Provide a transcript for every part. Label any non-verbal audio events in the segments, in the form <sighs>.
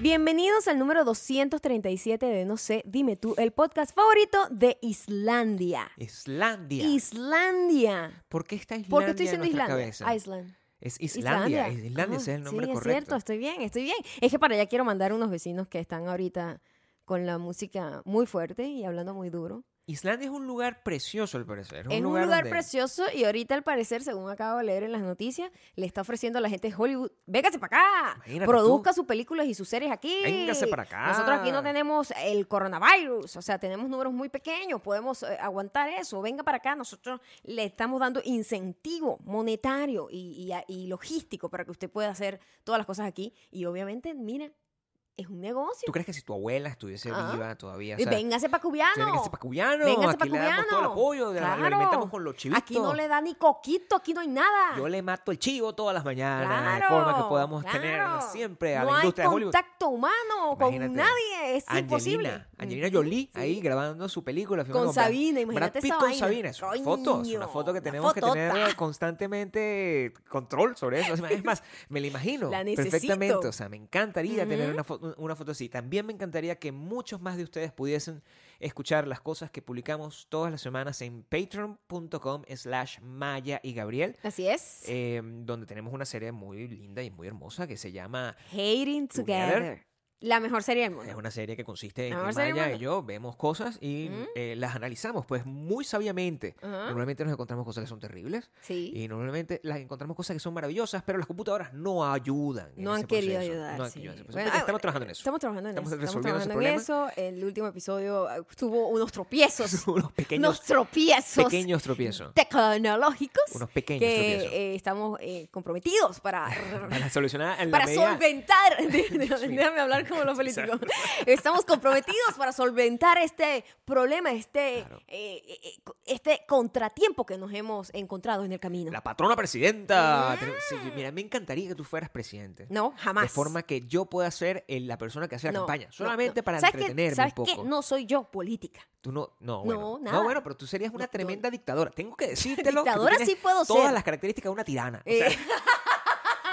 Bienvenidos al número 237 de No sé, dime tú, el podcast favorito de Islandia. Islandia. Islandia. ¿Por qué está Islandia ¿Por qué estoy en diciendo nuestra Islandia? cabeza? Island. Es Islandia. Islandia, Ah, ese es el nombre sí, correcto. es cierto, estoy bien, estoy bien. Es que para allá quiero mandar a unos vecinos que están ahorita con la música muy fuerte y hablando muy duro. Islandia es un lugar precioso, al parecer. Es un lugar, donde- precioso y ahorita al parecer, según acabo de leer en las noticias, le está ofreciendo a la gente de Hollywood, véngase para acá, Imagínate produzca sus películas y sus series aquí. Véngase para acá. Nosotros aquí no tenemos el coronavirus, o sea, tenemos números muy pequeños, podemos eh, aguantar eso, venga para acá, nosotros le estamos dando incentivo monetario y, y- y logístico para que usted pueda hacer todas las cosas aquí y obviamente, mira, es un negocio. ¿Tú crees que si tu abuela estuviese Ah. viva todavía? o sea, véngase para cubiano. Véngase pa' Cuyano, Véngase aquí pa' le damos todo el apoyo, de lo alimentamos con los chivitos. Aquí no le da ni coquito, aquí no hay nada. Yo le mato el chivo todas las mañanas, de Claro, forma que podamos claro. tener siempre a no la industria hay de Hollywood. contacto humano con Imagínate. nadie, es imposible. Angelina, Angelina Ujú, Jolie sí. ahí grabando su película. Con filmando Sabina, imagínate Brad Pitt esa con vaina. Sabina, es una foto, es una foto que tenemos que tener constantemente control sobre eso. Es más, me la imagino <laughs> La perfectamente. O sea, me encantaría tener una, fo- una foto así. También me encantaría que muchos más de ustedes pudiesen escuchar las cosas que publicamos todas las semanas en patreon.com slash Maya y Gabriel. Así es. eh, donde tenemos una serie muy linda y muy hermosa que se llama Hating Together. Together. La mejor serie del Es mundo. una serie que consiste en que Maya y yo vemos cosas y Ujú. eh, las analizamos, pues muy sabiamente. Ajá. Normalmente nos encontramos cosas que son terribles Sí. y normalmente las encontramos cosas que son maravillosas, pero las computadoras no ayudan. No han querido proceso. ayudar. No han sí. querido ayudar. Pues, Bueno, estamos ah, trabajando en eso. Estamos trabajando en Estamos eso. Estamos trabajando en eso. El último episodio eh, tuvo unos tropiezos. <laughs> unos pequeños, unos tropiezos pequeños tropiezos. tecnológicos. Unos pequeños que tropiezos. eh, estamos eh, comprometidos para <laughs> Para solucionar en la para medida- solventar, <laughs> déjame hablar <laughs> como los políticos, estamos comprometidos para solventar este problema, este, Claro. eh, eh, eh, este contratiempo que nos hemos encontrado en el camino. La patrona presidenta. Sí, mira, me encantaría que tú fueras presidente. No, jamás. De forma que yo pueda ser el- la persona que hace la No, campaña. Solamente no. para entretenerme ¿Sabes un poco. No soy yo política. Tú no, no, No, bueno. nada. No, bueno, pero tú serías una tremenda dictadora. Tengo que decírtelo. que Dictadora sí puedo Todas ser. las características de una tirana. O Eh. sea, <laughs>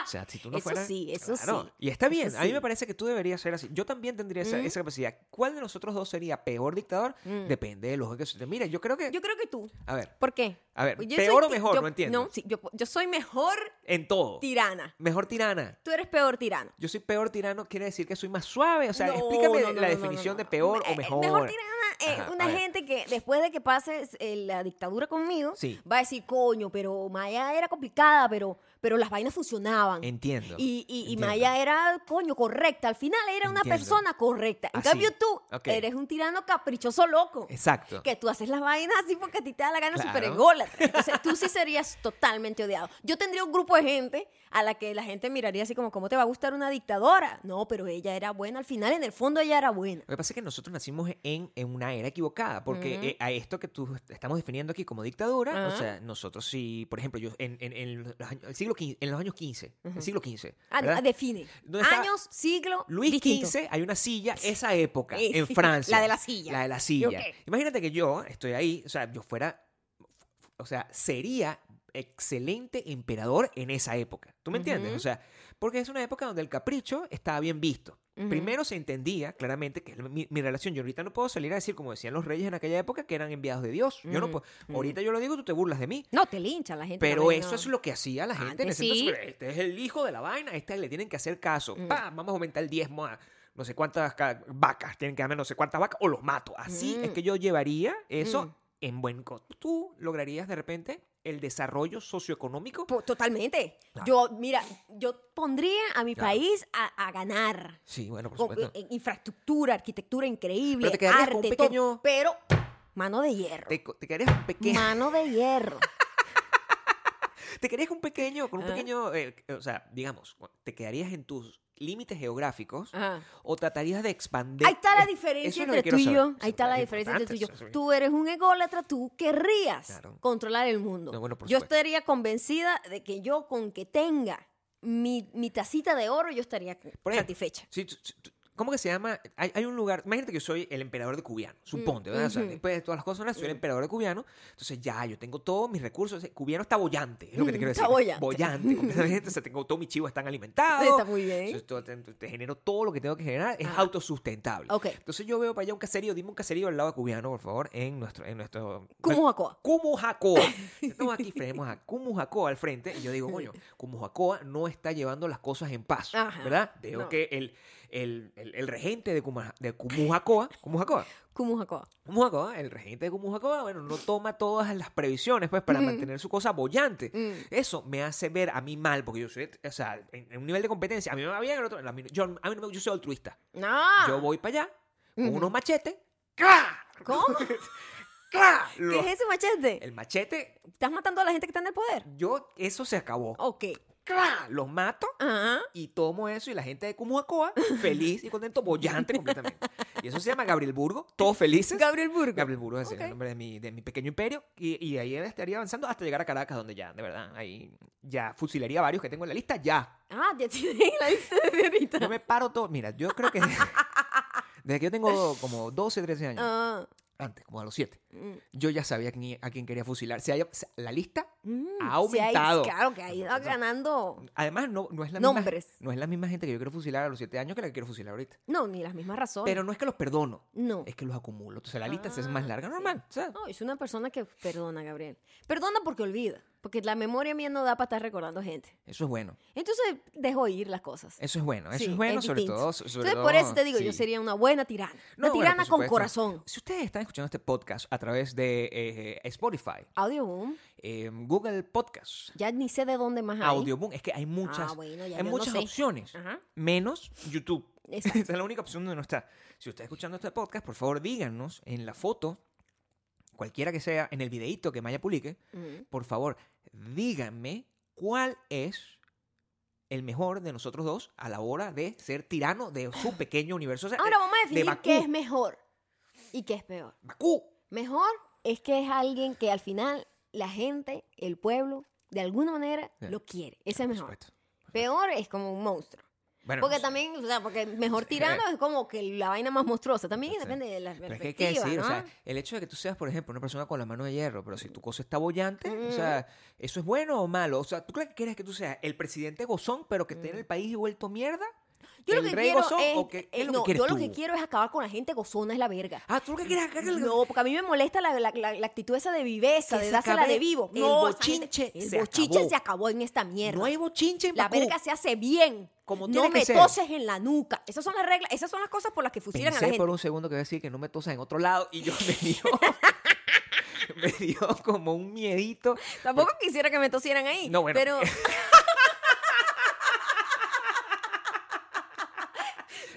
o sea, si tú no Eso fueras. sí, eso Claro, sí. Y está bien. Eso A mí sí. me parece que tú deberías ser así. Yo también tendría esa, Mm. esa capacidad. ¿Cuál de nosotros dos sería peor dictador? Mm. Depende de los que se Mira, yo creo que. Yo creo que tú. A ver, ¿Por qué? a ver. Yo ¿Peor o mejor? yo- no entiendo. No, sí, yo, yo soy mejor En todo. tirana. Mejor tirana. Tú eres peor tirano. Yo soy peor tirano, quiere decir que soy más suave. O sea, No, explícame no, la definición de peor Eh, o mejor. Mejor tirana es Ajá, una gente que después de que pase eh, la dictadura conmigo, Sí. va a decir, coño, pero Maya era complicada, pero, pero las vainas funcionaban. Entiendo. Y, y- y entiendo. Maya era, coño, correcta. Al final era una persona correcta. En Así. cambio tú eres un tirano caprichoso loco. Exacto. Que tú haces las vainas así porque a ti te da la gana Claro. super ególatra. Entonces tú sí serías totalmente odiado. Yo tendría un grupo de gente a la que la gente miraría así como, ¿cómo te va a gustar una dictadora? No, pero ella era buena al final, en el fondo ella era buena. Lo que pasa es que nosotros nacimos en, en una era equivocada, porque eh, a esto que tú estamos definiendo aquí como dictadura, o sea, nosotros sí, por ejemplo, yo en, en, en los años, el siglo XV, en los años 15, el siglo XV, Ah, define. Años, siglo, Luis distinto. XV, hay una silla, esa época, en Francia. la de la silla. La de la silla. Imagínate que yo estoy ahí, o sea, yo fuera, o sea, sería excelente emperador en esa época. ¿Tú me entiendes? Ujú. O sea, porque es una época donde el capricho estaba bien visto. Ujú. Primero se entendía claramente que mi, mi relación, yo ahorita no puedo salir a decir, como decían los reyes en aquella época, que eran enviados de Dios. Yo no puedo. Ahorita yo lo digo, tú te burlas de mí. No, te lincha la gente. Pero eso ¿no? es lo que hacía la gente en ese sí. Este es el hijo de la vaina, a este le tienen que hacer caso. Pa, vamos a aumentar el diezmo a no sé cuántas ca- vacas, tienen que darme no sé cuántas vacas o los mato. Así es que yo llevaría eso. En buen... co- Tú lograrías de repente el desarrollo socioeconómico. Totalmente. Claro. Yo, mira, yo pondría a mi Claro. país a, a ganar. Sí, bueno, por supuesto. en infraestructura, arquitectura increíble, Pero te arte, con un todo, pequeño- pero mano de hierro. Te, te quedarías un pequeño... Mano de hierro. <laughs> Te quedarías un pequeño, con un Ah. pequeño, eh, o sea, digamos, te quedarías en tus límites geográficos Ajá. o tratarías de expandir. Ahí está la diferencia es entre tú y yo. Ahí está la diferencia entre tú y yo. Tú eres un ególatra, tú querrías Claro. controlar el mundo. No, bueno, por yo estaría convencida de que yo con que tenga mi, mi tacita de oro, yo estaría Por ejemplo, satisfecha. Sí, tú- tú- ¿Cómo que se llama? Hay, hay un lugar. Imagínate que yo soy el emperador de Cubiano, suponte, ¿verdad? O sea, después de todas las cosas, soy el emperador de Cubiano. Entonces ya, yo tengo todos mis recursos. Cubiano está bollante, es lo que te quiero decir. Está bollante. Bollante, <laughs> completamente. O sea, tengo todos mis chivos están alimentados. Está muy bien. Entonces, todo- te, te genero todo lo que tengo que generar. Es Ajá. autosustentable. Ok. Entonces yo veo para allá un caserío. Dime un caserío al lado de Cubiano, por favor, en nuestro. En nuestro Cumujacoa. Cumujacoa. <laughs> Estamos aquí, tenemos a Cumujacoa al frente y yo digo, coño, Cumujacoa no está llevando las cosas en paz, Ajá, ¿verdad? Veo no. que el, el, el, el regente de, Cuma- de Cumujacoa, Cumujacoa, Cumujacoa. Cumujacoa, el regente de Cumujacoa, bueno, no toma todas las previsiones pues para Ujú. mantener su cosa bollante. Mm. Eso me hace ver a mí mal, porque yo soy, o sea, en, en un nivel de competencia, a mí me va bien, al otro, a mí, yo, a mí no me- yo soy altruista. No. Yo voy para allá con Ujú. unos machetes, ¡cra! ¿Cómo? <laughs> ¿Qué es ese machete? el machete, ¿Estás matando a la gente que está en el poder? yo, eso se acabó. Ok. Los mato Ajá. y tomo eso y la gente de Cumuacoa feliz y contento, bollante completamente. Y eso se llama Gabriel Burgo, todos felices. Gabriel Burgo. Gabriel Burgo es Ok. el nombre de mi, de mi pequeño imperio y, y ahí estaría avanzando hasta llegar a Caracas, donde ya, de verdad, ahí ya fusilaría varios que tengo en la lista, ya. Ah, ya tienes la lista de ahorita. Yo me paro todo. Mira, yo creo que desde que yo tengo como 12, 13 años, Ah. antes, como a los 7, mm, yo ya sabía quién- a quién quería fusilar. Se haya- la lista mm, Ha sí, hay- aumentado. claro que ha ido ganando. Además, no, no, es la Nombres. Misma, no es la misma gente que yo quiero fusilar a los 7 años que la que quiero fusilar ahorita. No, ni las mismas razones. Pero no es que los perdono, no. es que los acumulo. Entonces la lista hace más Ah. larga, normal. o sea, No, es una persona que perdona, Gabriel. Perdona porque olvida. Porque la memoria mía no da para estar recordando gente. Eso es bueno. Entonces dejo ir las cosas. Eso es bueno. Eso Sí, es bueno, sobre todo. sobre Entonces, por eso te digo, yo sería una buena tirana. No, una tirana con corazón. Si ustedes están escuchando este podcast a través de eh, Spotify, Audioboom. eh, Google Podcast, Ya ni sé de dónde más hay. Audioboom, es que hay muchas, Ah, bueno, hay no muchas sé. opciones. Menos YouTube. <laughs> Esa es la única opción donde no está. Si usted está escuchando este podcast, por favor díganos en la foto, cualquiera que sea, en el videíto que Maya publique, por favor, díganme cuál es el mejor de nosotros dos a la hora de ser tirano de su <sighs> pequeño universo. O sea, Ahora vamos a de definir Bakú. qué es mejor y qué es peor. Bakú. Mejor es que es alguien que al final la gente, el pueblo, de alguna manera lo quiere. Ese es mejor. Peor es como un monstruo. Bueno, Porque no sé. también, o sea, porque mejor tirano es como que la vaina más monstruosa. También depende de la Pero es que hay que decir, ¿no? o sea, el hecho de que tú seas, por ejemplo, una persona con la mano de hierro, pero si tu cosa está bollante, o Mm. sea, ¿eso es bueno o malo? O sea, ¿tú crees que quieres que tú seas el presidente gozón, pero que esté en el país vuelto mierda? Mm. Yo lo ¿El que quiero gozón es, o qué- qué es eh, lo no, que quieres yo lo tú? que quiero es acabar con la gente gozona es la verga. Ah, ¿tú lo que quieres? que- No, porque a mí me molesta la, la- la- la actitud esa de viveza, Que de se dársela de vivo. no, bochinche gente- el se bochinche acabó. se acabó en esta mierda. No hay bochinche en la verga se hace bien. Como no me ser. toses en la nuca. Esas son las reglas, esas son las cosas por las que fusilan a la Pensé gente. por un segundo que decir que no me tosas en otro lado y yo me dio, <laughs> <laughs> me dio como un miedito. Tampoco quisiera que me tosieran ahí. No, bueno. Pero. <laughs>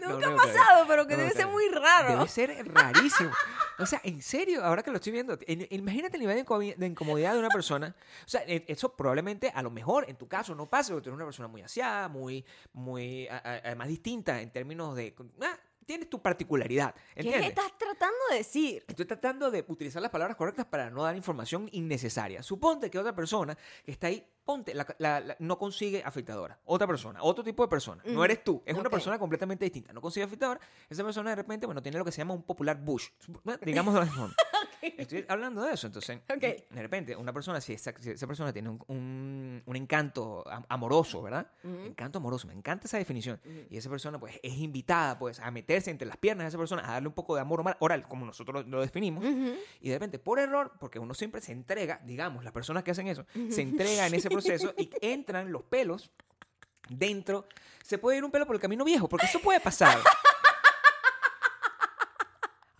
Nunca no, ha pasado, pero que No, debe ser muy raro. Debe ser rarísimo. O sea, en serio, ahora que lo estoy viendo, en- imagínate el nivel de incomodidad de una persona. O sea, e- eso probablemente a lo mejor en tu caso no pase, porque tú eres una persona muy aseada, muy, muy, además distinta en términos de... ah, tienes tu particularidad, ¿Qué ¿entiendes? estás tratando de decir? Estoy tratando de utilizar las palabras correctas para no dar información innecesaria. Suponte que otra persona que está ahí, ponte, la- la- la- no consigue afeitadora. Otra persona, otro tipo de persona. No eres tú, es una persona completamente distinta. No consigue afeitadora. Esa persona de repente, bueno, tiene lo que se llama un popular bush. Digamos de <laughs> forma. Estoy hablando de eso. Entonces, de repente, una persona, si esa, si esa persona tiene un, un- un encanto am- amoroso, ¿verdad? Encanto amoroso, me encanta esa definición. Y esa persona, pues, es invitada, pues, a meterse entre las piernas de esa persona, a darle un poco de amor oral, como nosotros lo definimos. Y de repente, por error, porque uno siempre se entrega, digamos, las personas que hacen eso, se entrega en <laughs> ese proceso y entran los pelos dentro. Se puede ir un pelo por el camino viejo, porque eso puede pasar.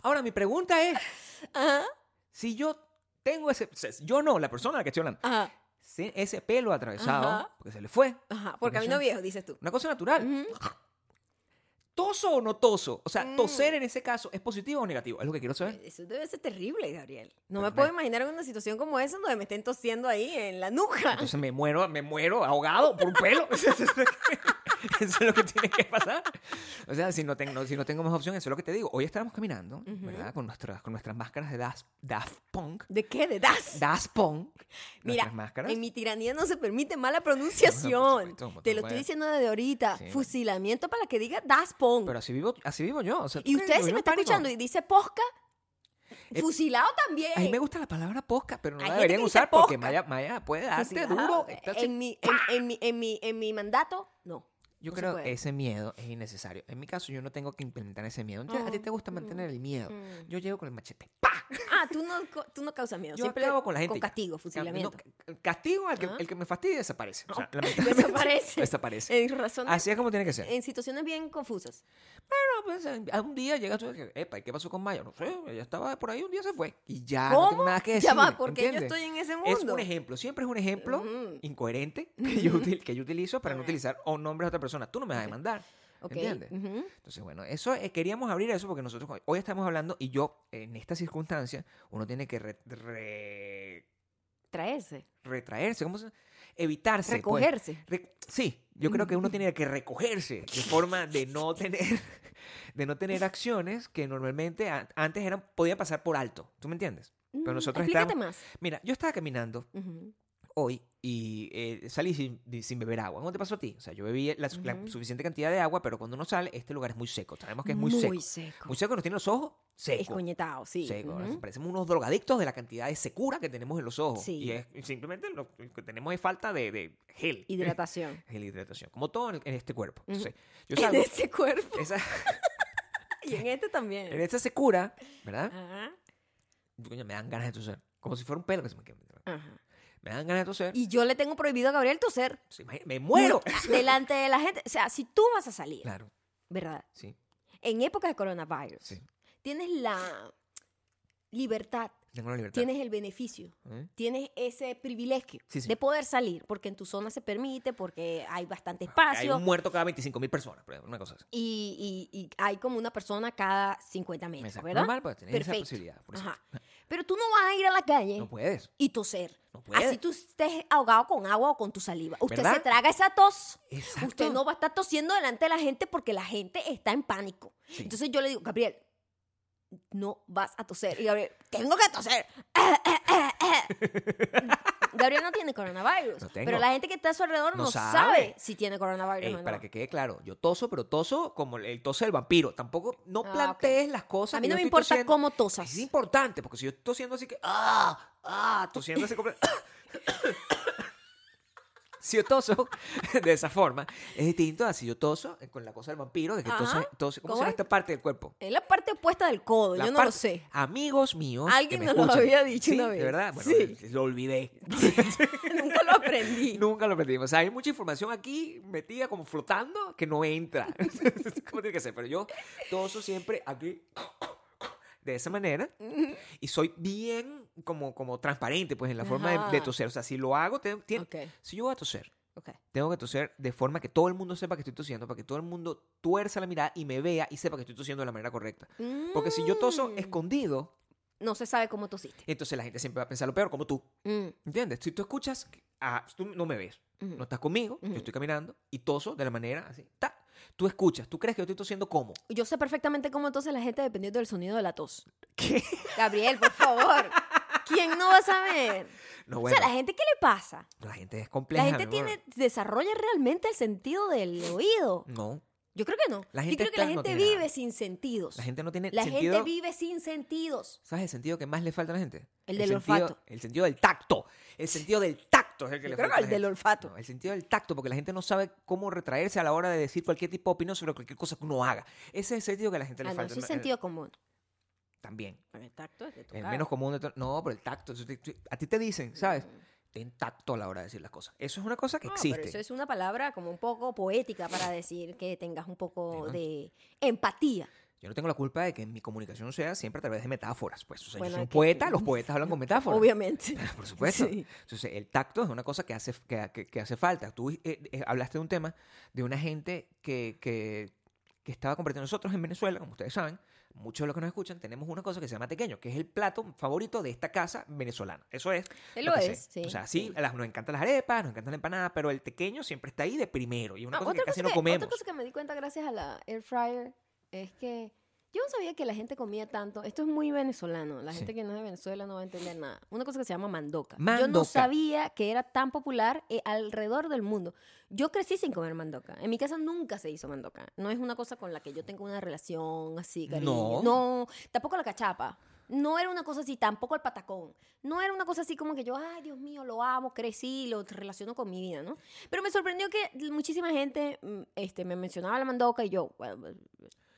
Ahora, mi pregunta es, Ajá, si yo tengo ese, yo no, la persona a la que estoy hablando, ajá, ese pelo atravesado, Ajá. porque se le fue, ajá. Por camino viejo, dices tú. una cosa natural. ¿Toso o no toso? O sea, Mm. toser en ese caso, ¿es positivo o negativo? Es lo que quiero saber. Eso debe ser terrible, Gabriel. No me puedo imaginar una situación como esa donde me estén tosiendo ahí en la nuca. Entonces me muero, me muero ahogado por un pelo. <laughs> <laughs> <laughs> Eso es lo que tiene que pasar. O sea, si no, tengo, si no tengo más opción, eso es lo que te digo. Hoy estábamos caminando, ¿verdad? Con nuestras, con nuestras máscaras de Daft, Daft Punk. ¿De qué? ¿De das? Daft Punk. Mira, máscaras. en mi tiranía no se permite mala pronunciación. supuesto, como Te lo puedes. estoy diciendo desde ahorita. Sí. Fusilamiento para que diga Das Pong. Pero así vivo, así vivo yo. o sea, ¿tú y usted si me está escuchando y dice posca, Eh, fusilado también. A mí me gusta la palabra posca, pero no Hay la deberían usar porque. Maya, Maya puede darte Fusilado. duro. En mi, en, en mi, en, mi, en mi mandato, no. Yo no creo que ese miedo es innecesario. En mi caso, yo no tengo que implementar ese miedo. Entonces, a ti te gusta mantener el miedo. mm. Yo llego con el machete. ¡Pa! Ah, tú no, tú no causas miedo. Yo Siempre acabo con la gente. Con castigo, fusilamiento. No, ca- castigo al que, Ah. el que me fastidie desaparece. O sea, <laughs> No, desaparece. desaparece. En razones, Así es como tiene que ser. en situaciones bien confusas. Bueno, pues a un día llegas tú y epa, ¿y qué pasó con Maya? No sé, ella estaba por ahí, un día se fue. Y ya, no tengo ¿Cómo? nada que decir. Ya va, porque yo ¿entiendes? estoy en ese Es mundo. un ejemplo, siempre es un ejemplo Ujú. incoherente que yo, util- que yo utilizo para no Ok. utilizar o nombres de otra persona. Tú no me vas a demandar. Ok, ¿Entiendes? Entonces, bueno, eso eh, queríamos abrir eso porque nosotros hoy estamos hablando y yo, en esta circunstancia, uno tiene que re- re- Traerse, retraerse, ¿cómo se Evitarse. pues. recogerse. Re- sí, yo creo que uno tiene que recogerse de forma de no tener <laughs> de no tener acciones que normalmente antes eran podían pasar por alto. ¿Tú me entiendes? Pero Mm, nosotros Explícate estamos- más. Mira, yo estaba caminando hoy y eh, salí sin, sin beber agua. ¿Cómo te pasó a ti? O sea, yo bebí la, suficiente cantidad de agua, pero cuando uno sale, este lugar es muy seco. Sabemos que es muy, Muy seco. seco. Muy seco, nos tiene los ojos secos. Escoñetado, sí. Seco. ujú. Parecemos unos drogadictos de la cantidad de secura que tenemos en los ojos. Sí. Y es simplemente lo que tenemos es falta de, de gel. <laughs> Hidratación. Gel hidratación. Como todo en, en este cuerpo. Entonces, yo <laughs> En ese cuerpo. esa, <laughs> Y en este también. en esa secura, ¿verdad? Ajá. Coño, me dan ganas de toser. Como si fuera un pelo que se me queda. Ajá. Me dan ganas de toser. Y yo le tengo prohibido a Gabriel toser. Me muero. <laughs> Delante de la gente. O sea, si tú vas a salir, claro, ¿verdad? sí, En época de coronavirus, sí. tienes la libertad, Tengo la libertad. tienes el beneficio, ¿Eh? tienes ese privilegio Sí, sí. de poder salir, porque en tu zona se permite, porque hay bastante Hay espacio un muerto cada 25 mil personas, por ejemplo, una cosa así. y, y- y hay como una persona cada 50 metros, Exacto. ¿verdad? Normal, pues, tenés esa posibilidad, por Ajá. Pero tú no vas a ir a la calle No puedes. y toser. No puedes. Así tú estés ahogado con agua o con tu saliva. Usted ¿Verdad? se traga esa tos. Exacto. Usted no va a estar tosiendo delante de la gente porque la gente está en pánico. Sí. Entonces yo le digo, Gabriel, no vas a toser. Y Gabriel, tengo que toser. <laughs> Gabriel no tiene coronavirus. No pero la gente que está a su alrededor no, No sabe. sabe. si tiene coronavirus Ey, o no. para que quede claro, yo toso, pero toso como el tose del vampiro. Tampoco, no Ah, plantees las cosas. A mí no me importa tosiendo. cómo tosas. Es importante, porque si yo estoy tosiendo así que, ah, ah, tosiendo así como... <coughs> si yo toso <laughs> de esa forma, es distinto a si yo toso eh, con la cosa del vampiro, de que Ajá. tose, ¿cómo, ¿Cómo se llama es? esta parte del cuerpo? Es la parte opuesta del codo. La yo no lo sé. Amigos míos. Alguien que me nos lo escuchan. había dicho ¿Sí? una ¿De vez. verdad? Bueno, Sí. lo olvidé. <laughs> <laughs> Nunca lo aprendí. Nunca lo aprendimos. O sea, hay mucha información aquí metida como flotando que no entra. ¿Cómo tiene que ser? Pero yo toso siempre aquí de esa manera y soy bien como, como transparente pues en la forma de, de toser. O sea, si lo hago, te- tien- Ok, si yo voy a toser, ok. tengo que toser de forma que todo el mundo sepa que estoy tosiendo, para que todo el mundo tuerza la mirada y me vea y sepa que estoy tosiendo de la manera correcta. Porque si yo toso Mm. escondido, No se sabe cómo tosiste. entonces la gente siempre va a pensar lo peor, como tú. Mm, ¿Entiendes? Si tú escuchas, ah, tú no me ves, no estás conmigo, yo estoy caminando y toso de la manera así. Ta. Tú escuchas, tú crees que yo estoy tosiendo cómo. Yo sé perfectamente cómo entonces la gente dependiendo del sonido de la tos. ¿Qué? Gabriel, por favor. <laughs> ¿Quién no va a saber? <laughs> No, O sea, la gente, ¿qué le pasa? la gente es La compleja. gente mi amor. tiene, desarrolla realmente el sentido del oído. No, Yo creo que no. La Yo gente creo que la no gente nada. vive sin sentidos. la gente no tiene La sentido. gente vive sin sentidos. ¿Sabes el sentido que más le falta a la gente? El del sentido- olfato. El sentido del tacto. El sentido del tacto es el que Yo le creo falta que la el del gente. olfato. No, el sentido del tacto, porque la gente no sabe cómo retraerse a la hora de decir cualquier tipo de opinión sobre cualquier cosa que uno haga. Ese es el sentido que a la gente le Ah, no, falta. eso es El- sentido común. También. El tacto es de El tocar. menos común de todo. No, pero el tacto. A ti te dicen, ¿sabes? Mm. Ten tacto a la hora de decir las cosas. Eso es una cosa que No, existe. pero eso es una palabra como un poco poética para <laughs> decir que tengas un poco de empatía. Yo no tengo la culpa de que mi comunicación sea siempre a través de metáforas. Pues, o sea, Bueno, yo soy un que- poeta, <laughs> los poetas hablan con metáforas. Obviamente. Por supuesto. Sí. Entonces, el tacto es una cosa que hace, que, que- que hace falta. Tú eh, eh, hablaste de un tema de una gente que, que que estaba compartiendo nosotros en Venezuela, como ustedes saben, muchos de los que nos escuchan, tenemos una cosa que se llama tequeño, que es el plato favorito de esta casa venezolana. Eso es. Él lo es, sé. sí, O sea, sí, sí. las- nos encantan las arepas, nos encantan la empanada, pero el tequeño siempre está ahí de primero. Y una Ah, cosa que casi cosa no comemos. otra cosa que me di cuenta gracias a la air fryer es que yo no sabía que la gente comía tanto. Esto es muy venezolano. La Sí. gente que no es de Venezuela no va a entender nada. Una cosa que se llama mandoca. Yo no sabía que era tan popular eh, alrededor del mundo. Yo crecí sin comer mandoca. En mi casa nunca se hizo mandoca. No es una cosa con la que yo tengo una relación así, cariño. No. No, tampoco la cachapa. No era una cosa así, tampoco el patacón. No era una cosa así como que yo, ay, Dios mío, lo amo, crecí, lo relaciono con mi vida, ¿no? Pero me sorprendió que muchísima gente mm, este, me mencionaba la mandoca y yo, pues,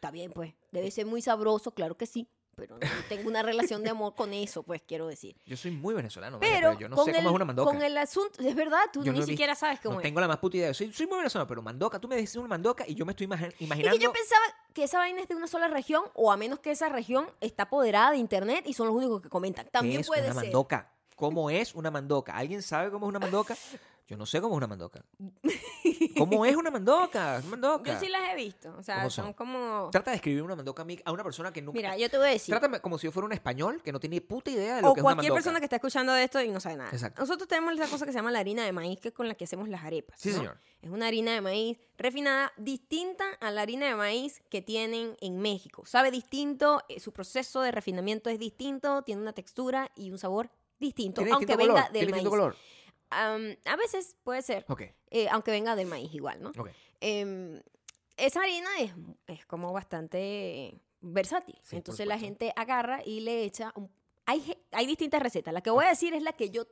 está bien, pues, debe ser muy sabroso, claro que sí, pero no tengo una relación de amor con eso, pues, quiero decir. Yo soy muy venezolano, vale, Pero, pero yo no sé el, cómo es una mandoca. con el asunto, es verdad, tú Yo ni no siquiera sabes cómo No es. tengo la más puta idea. Soy, soy muy venezolano, pero mandoca, tú me dices una mandoca y yo me estoy imagi- Y imaginando. que yo pensaba que esa vaina es de una sola región, o a menos que esa región está apoderada de internet y son los únicos que comentan. ¿Qué También es puede una ser. mandoca? ¿Cómo es una mandoca? ¿Alguien sabe cómo es una mandoca? <laughs> Yo no sé cómo es una mandoca. <laughs> ¿Cómo es una mandoca? Una mandoca. Yo sí las he visto. O sea, ¿Cómo son, son? como. Trata de escribir una mandoca a, una persona que nunca. Mira, yo te voy a decir. Trátame como si yo fuera un español que no tiene puta idea de lo O que es una cualquier mandoca. persona que está escuchando de esto y no sabe nada. Exacto. Nosotros tenemos esa cosa que se llama la harina de maíz, que es con la que hacemos las arepas. Sí, ¿no? señor. Es una harina de maíz refinada, distinta a la harina de maíz que tienen en México. Sabe distinto, eh, su proceso de refinamiento es distinto, tiene una textura y un sabor distinto, aunque distinto venga color. del maíz. color. A veces puede ser, eh, aunque venga del maíz igual, ¿no? ok. Em, esa harina es, es como bastante versátil. Sí, Entonces la gente agarra y le echa... un- hay, hay distintas recetas. La que voy a decir es la que yo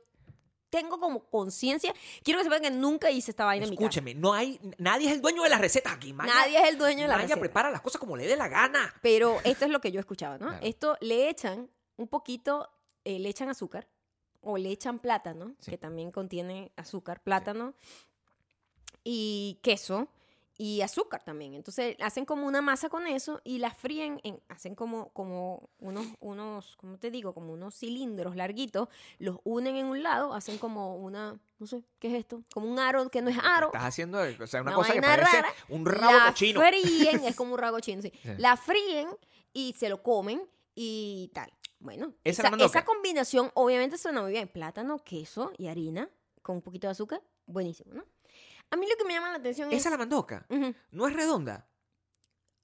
tengo como conciencia. Quiero que sepan que nunca hice esta vaina en mi casa. Escúcheme, no hay, nadie es el dueño de las recetas aquí. Maya, Nadie es el dueño de la Maya receta. prepara las cosas como le dé la gana. Pero esto es lo que yo he escuchado, ¿no? Claro. Esto le echan un poquito, eh, le echan azúcar o le echan plátano, Sí. que también contiene azúcar, plátano y queso y azúcar también. Entonces hacen como una masa con eso y la fríen, en, hacen como, como unos, unos, ¿cómo te digo? Como unos cilindros larguitos, los unen en un lado, hacen como una, no sé, ¿qué es esto? Como un aro que no es aro. Estás haciendo o sea, una cosa que parece rara, un rabo la cochino. fríen, es como un rabo <laughs> chino, sí. Sí. La fríen y se lo comen y tal. Bueno, Esa combinación obviamente suena muy bien. Plátano, queso y harina con un poquito de azúcar. Buenísimo, ¿no? A mí lo que me llama la atención es... Esa es la mandoca. No es redonda.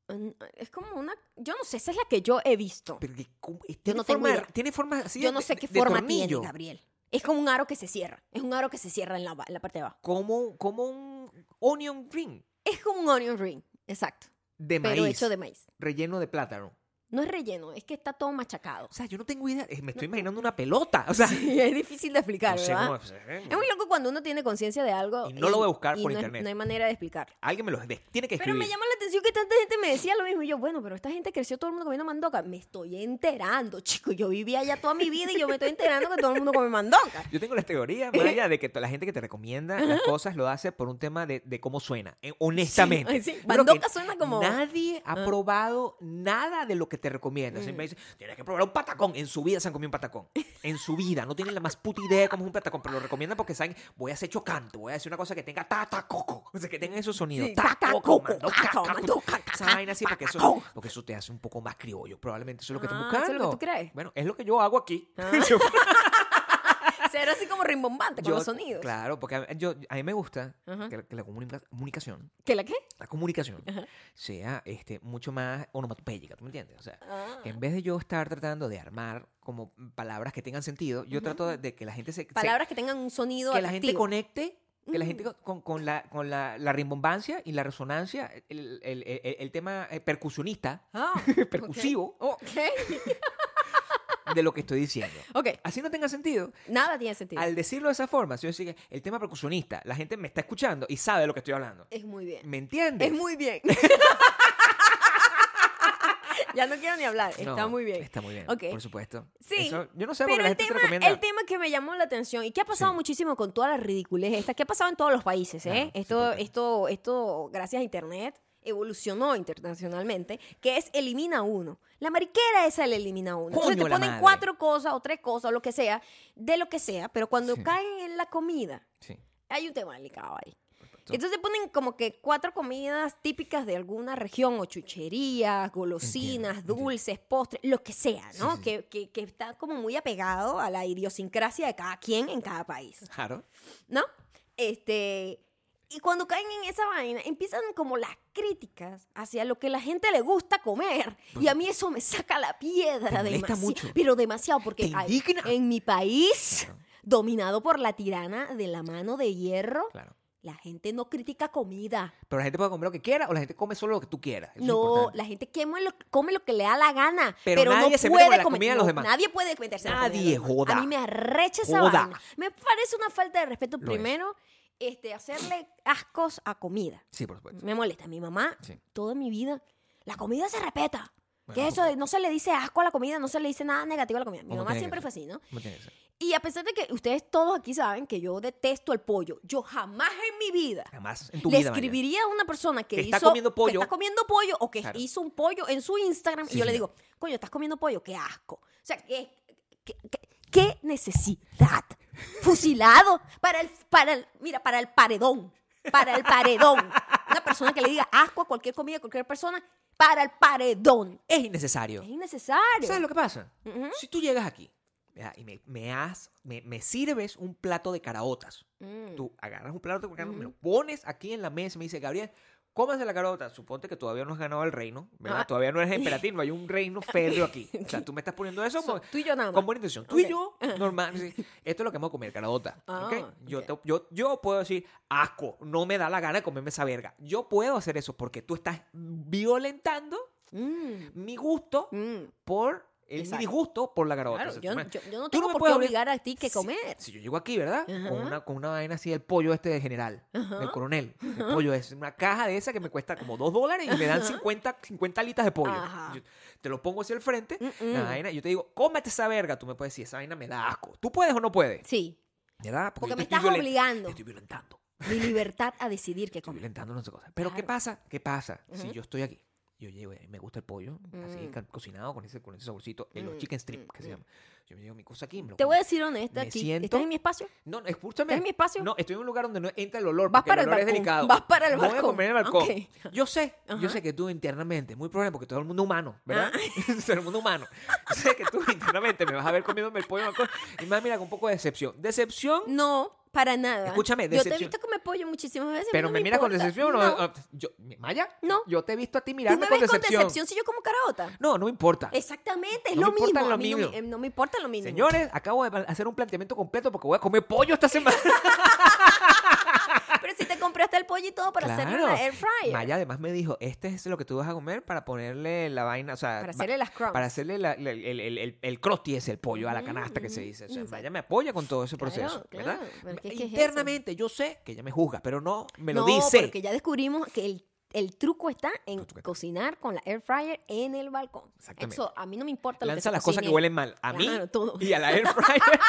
Mm, Es como una... Yo no sé, esa es la que yo he visto. Pero cum- tiene, no forma, de- tiene forma así Yo no sé qué de forma tiene, Gabriel. Es como un aro que se cierra. Es un aro que se cierra en la, ba- en la parte de abajo. Como, como un onion ring Es como un onion ring, exacto. de Pero maíz. hecho de maíz. Relleno de plátano. No es relleno, es que está todo machacado. O sea, yo no tengo idea. eh, Me estoy imaginando una pelota. O sea, <laughs> Sí, es difícil de explicar, no sé ¿verdad? cómo- Es muy loco cuando uno tiene conciencia de algo. Y no lo voy a buscar por no es- internet. no hay manera de explicar. Alguien me lo tiene que Pero escribir. me llama la atención que tanta gente me decía lo mismo. Y yo, bueno, pero esta gente creció todo el mundo comiendo mandoca. Me estoy enterando, chico. Yo vivía allá toda mi vida y yo me estoy enterando que todo el mundo come mandoca. <laughs> Yo tengo la teoría, Maya, de que la gente que te recomienda las cosas lo hace por un tema de, de cómo suena. eh, honestamente. <laughs> sí. Mandoca suena como- Nadie ha Ah. probado nada de lo que te recomienda. Mm. Siempre dice, tienes que probar un patacón. En su vida se han comido un patacón. En su vida. No tienen la más puta idea de cómo es un patacón, pero lo recomiendan porque saben, voy a hacer chocante, voy a decir una cosa que tenga tata coco. O sea, que tenga esos sonidos. Sí, ta, ta, coco, Esa vaina así, porque eso, porque eso te hace un poco más criollo. Probablemente eso es lo que estás Ah, buscando. ¿eso es lo que tú crees? Bueno, es lo que yo hago aquí. Ah. <laughs> Ser así como rimbombante con Yo- los sonidos. Claro, porque a, yo, a mí me gusta Ajá. que, que la comunica- comunicación, ¿Qué la qué? la comunicación Ajá. sea este, mucho más onomatopéyica, ¿tú me entiendes? O sea, Ah. que en vez de yo estar tratando de armar como palabras que tengan sentido, yo trato de, de que la gente se... se- Palabras que tengan un sonido que la gente conecte, que la gente con, con- la, con la, la rimbombancia y la resonancia, el, el- el- el tema eh, percusionista, Ah, <laughs> percusivo ok. <laughs> de lo que estoy diciendo. <laughs> Ok, Así no tenga sentido. nada tiene sentido. Al decirlo de esa forma, si yo que el tema percusionista, la gente me está escuchando y sabe de lo que estoy hablando. Es muy bien. ¿Me entiendes? Es muy bien. <laughs> ya no quiero ni hablar. Está No, muy bien. Está muy bien, Ok. por supuesto. Sí, Eso- yo no sé por qué Pero el te tema, el tema que me llamó la atención y que ha pasado Sí. muchísimo con todas las ridiculez estas, que ha pasado en todos los países, ¿eh? Esto, esto, esto, gracias a internet, evolucionó internacionalmente, que es elimina uno. La mariquera es el elimina uno. Entonces te ponen cuatro cosas o tres cosas o lo que sea, de lo que sea, pero cuando Sí. caen en la comida, Sí. hay un tema delicado ahí. Entonces ponen como que cuatro comidas típicas de alguna región, o chucherías, golosinas, Entiendo, dulces, postres, lo que sea, ¿no? Sí, sí, sí. Que, que- que está como muy apegado a la idiosincrasia de cada quien en cada país, Claro. ¿no? Este. Y cuando caen en esa vaina, empiezan como las críticas hacia lo que la gente le gusta comer. Y a mí eso me saca la piedra demasiado. mucho. Pero demasiado, porque hay- en mi país, Claro. dominado por la tirana de la mano de hierro, Claro. la gente no critica comida. Pero la gente puede comer lo que quiera o la gente come solo lo que tú quieras. Eso es No, la gente come lo, come lo que le da la gana. Pero Pero, nadie no se mete puede con la comer- comida de los no, demás. Nadie puede meterse de Nadie, joda. A mí me arrecha esa Joda. vaina. Me parece una falta de respeto. Lo es. Este, hacerle ascos a comida. Sí, por supuesto. Me molesta. Mi mamá, Sí. toda mi vida, la comida se respeta. Bueno, ¿Qué es eso? de no se le dice asco a la comida, no se le dice nada negativo a la comida. Mi ¿Cómo mamá tiene que siempre ser? fue así, ¿no? ¿Cómo tiene que ser? Y a pesar de que ustedes todos aquí saben que yo detesto el pollo, yo jamás en mi vida Jamás en tu le vida. Maya. escribiría a una persona que, Que está hizo, comiendo pollo. que está comiendo pollo o que Claro. hizo un pollo en su Instagram Sí, y yo le señor. digo, coño, estás comiendo pollo, qué asco. O sea, ¿qué, qué, qué- qué necesidad? Fusilado para el, para el, mira, para el paredón, para el paredón. Una persona que le diga asco a cualquier comida, a cualquier persona, para el paredón. Es innecesario. Es innecesario. ¿Sabes lo que pasa? Si tú llegas aquí y me, me, has- me, me sirves un plato de caraotas, Mm. tú agarras un plato de caraotas, me lo pones aquí en la mesa y me dice, Gabriel, cómase la carota. Suponte que todavía no has ganado el reino, ¿verdad? Ah. Todavía no eres imperativo, hay un reino <laughs> férreo aquí. O sea, tú me estás poniendo eso So, como- tú y yo nada más. con buena intención. Tú y yo, <laughs> normal. sí. Esto es lo que vamos a comer, carota. Ah, ¿ok? Yo, te- yo, yo puedo decir, asco, no me da la gana de comerme esa verga. Yo puedo hacer eso porque tú estás violentando Mm, mi gusto mm. por el Exacto. disgusto por la carota. Claro, yo, no tengo por qué obli- obligar a ti que comer. Si, yo llego aquí, ¿verdad? Ajá. Con una, con una vaina así, el pollo este de general, Ajá. el coronel. El pollo es una caja de esa que me cuesta como dos dólares y me dan 50, 50 alitas de pollo. Yo te lo pongo hacia el frente, la vaina, yo te digo, cómete esa verga. Tú me puedes decir, esa vaina me da asco. ¿Tú puedes o no puedes? Sí, ¿Verdad? porque yo me estoy estás obligando. te estoy violentando. mi libertad a decidir qué Estoy comer. violentando no sé cosas. Pero ¿qué pasa? ¿Qué pasa? Si yo estoy aquí, yo llego y me gusta el pollo, así Mm. ca- cocinado con ese, con ese saborcito, en los Mm, chicken strip, mm, que se mm. llama. Yo me llevo mi cosa aquí, me lo Te voy a decir honesta, Me aquí, siento- ¿estás en mi espacio? No, escúchame. ¿Estás en mi espacio? No, estoy en un lugar donde no entra el olor. Vas para el el olor es balcón, delicado. vas para el Voy a balcón. comer en el balcón. Ok. Yo sé, yo Ajá. sé que tú internamente, muy probable, porque todo el mundo humano, ¿verdad? Ah. <laughs> todo el mundo humano. Yo sé que tú internamente me vas a ver comiéndome el pollo en el balcón y me vas a mirar con un poco de decepción. ¿Decepción? No, para nada. Escúchame, Yo te he decepción. visto comer pollo muchísimas veces. Pero me miras con decepción o No. no? Yo, ¿Maya? No. Yo te he visto a ti ¿Tú mirarme me con ves con decepción. decepción si yo como carota? No, no importa. Exactamente, es No lo me importa mismo. lo a mí no, me, eh, no me importa lo mismo. Señores, acabo de hacer un planteamiento completo porque voy a comer pollo esta semana. <laughs> Pero si te compraste el pollo y todo para hacerlo en la air fryer. Maya además me dijo, este es lo que tú vas a comer para ponerle la vaina, o sea, Para hacerle las crumbs. para hacerle la- la- el, el, el, el crusty ese, el pollo a la canasta que se dice. O sea, Exacto. Maya me apoya con todo ese Claro, proceso, claro, ¿verdad? es que, ¿qué es? Internamente yo sé que ella me juzga, pero no me lo no, dice. porque ya descubrimos que el, el truco está en truco está. cocinar con la air fryer en el balcón. Exactamente. Eso, a mí no me importa lo que Lanza se las cosas que huelen mal a mí Claro, y a la air fryer. <laughs>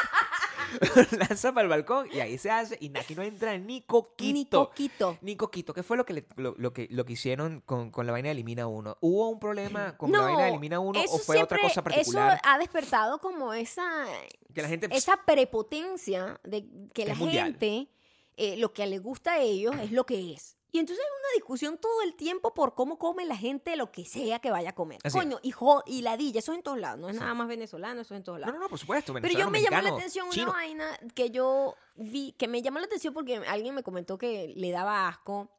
<laughs> Lanza para el balcón y ahí se hace y aquí no entra ni coquito. Ni coquito. Ni coquito. ¿Qué fue lo que, le- lo, lo que, lo que hicieron con, con la vaina de Elimina Uno? ¿Hubo un problema con la vaina de Elimina Uno o eso fue otra cosa particular? Eso ha despertado como esa, Que la gente... esa prepotencia de que la gente, eh, lo que le gusta a ellos es lo que es. Y entonces hay una discusión todo el tiempo por cómo come la gente lo que sea que vaya a comer. Así. Coño, y, y ladilla, eso es en todos lados, no es Sí. nada más venezolano, eso es en todos No, lados. no, no, por supuesto. Pero yo me llamó la atención chino. una vaina que yo vi, que me llamó la atención porque alguien me comentó que le daba asco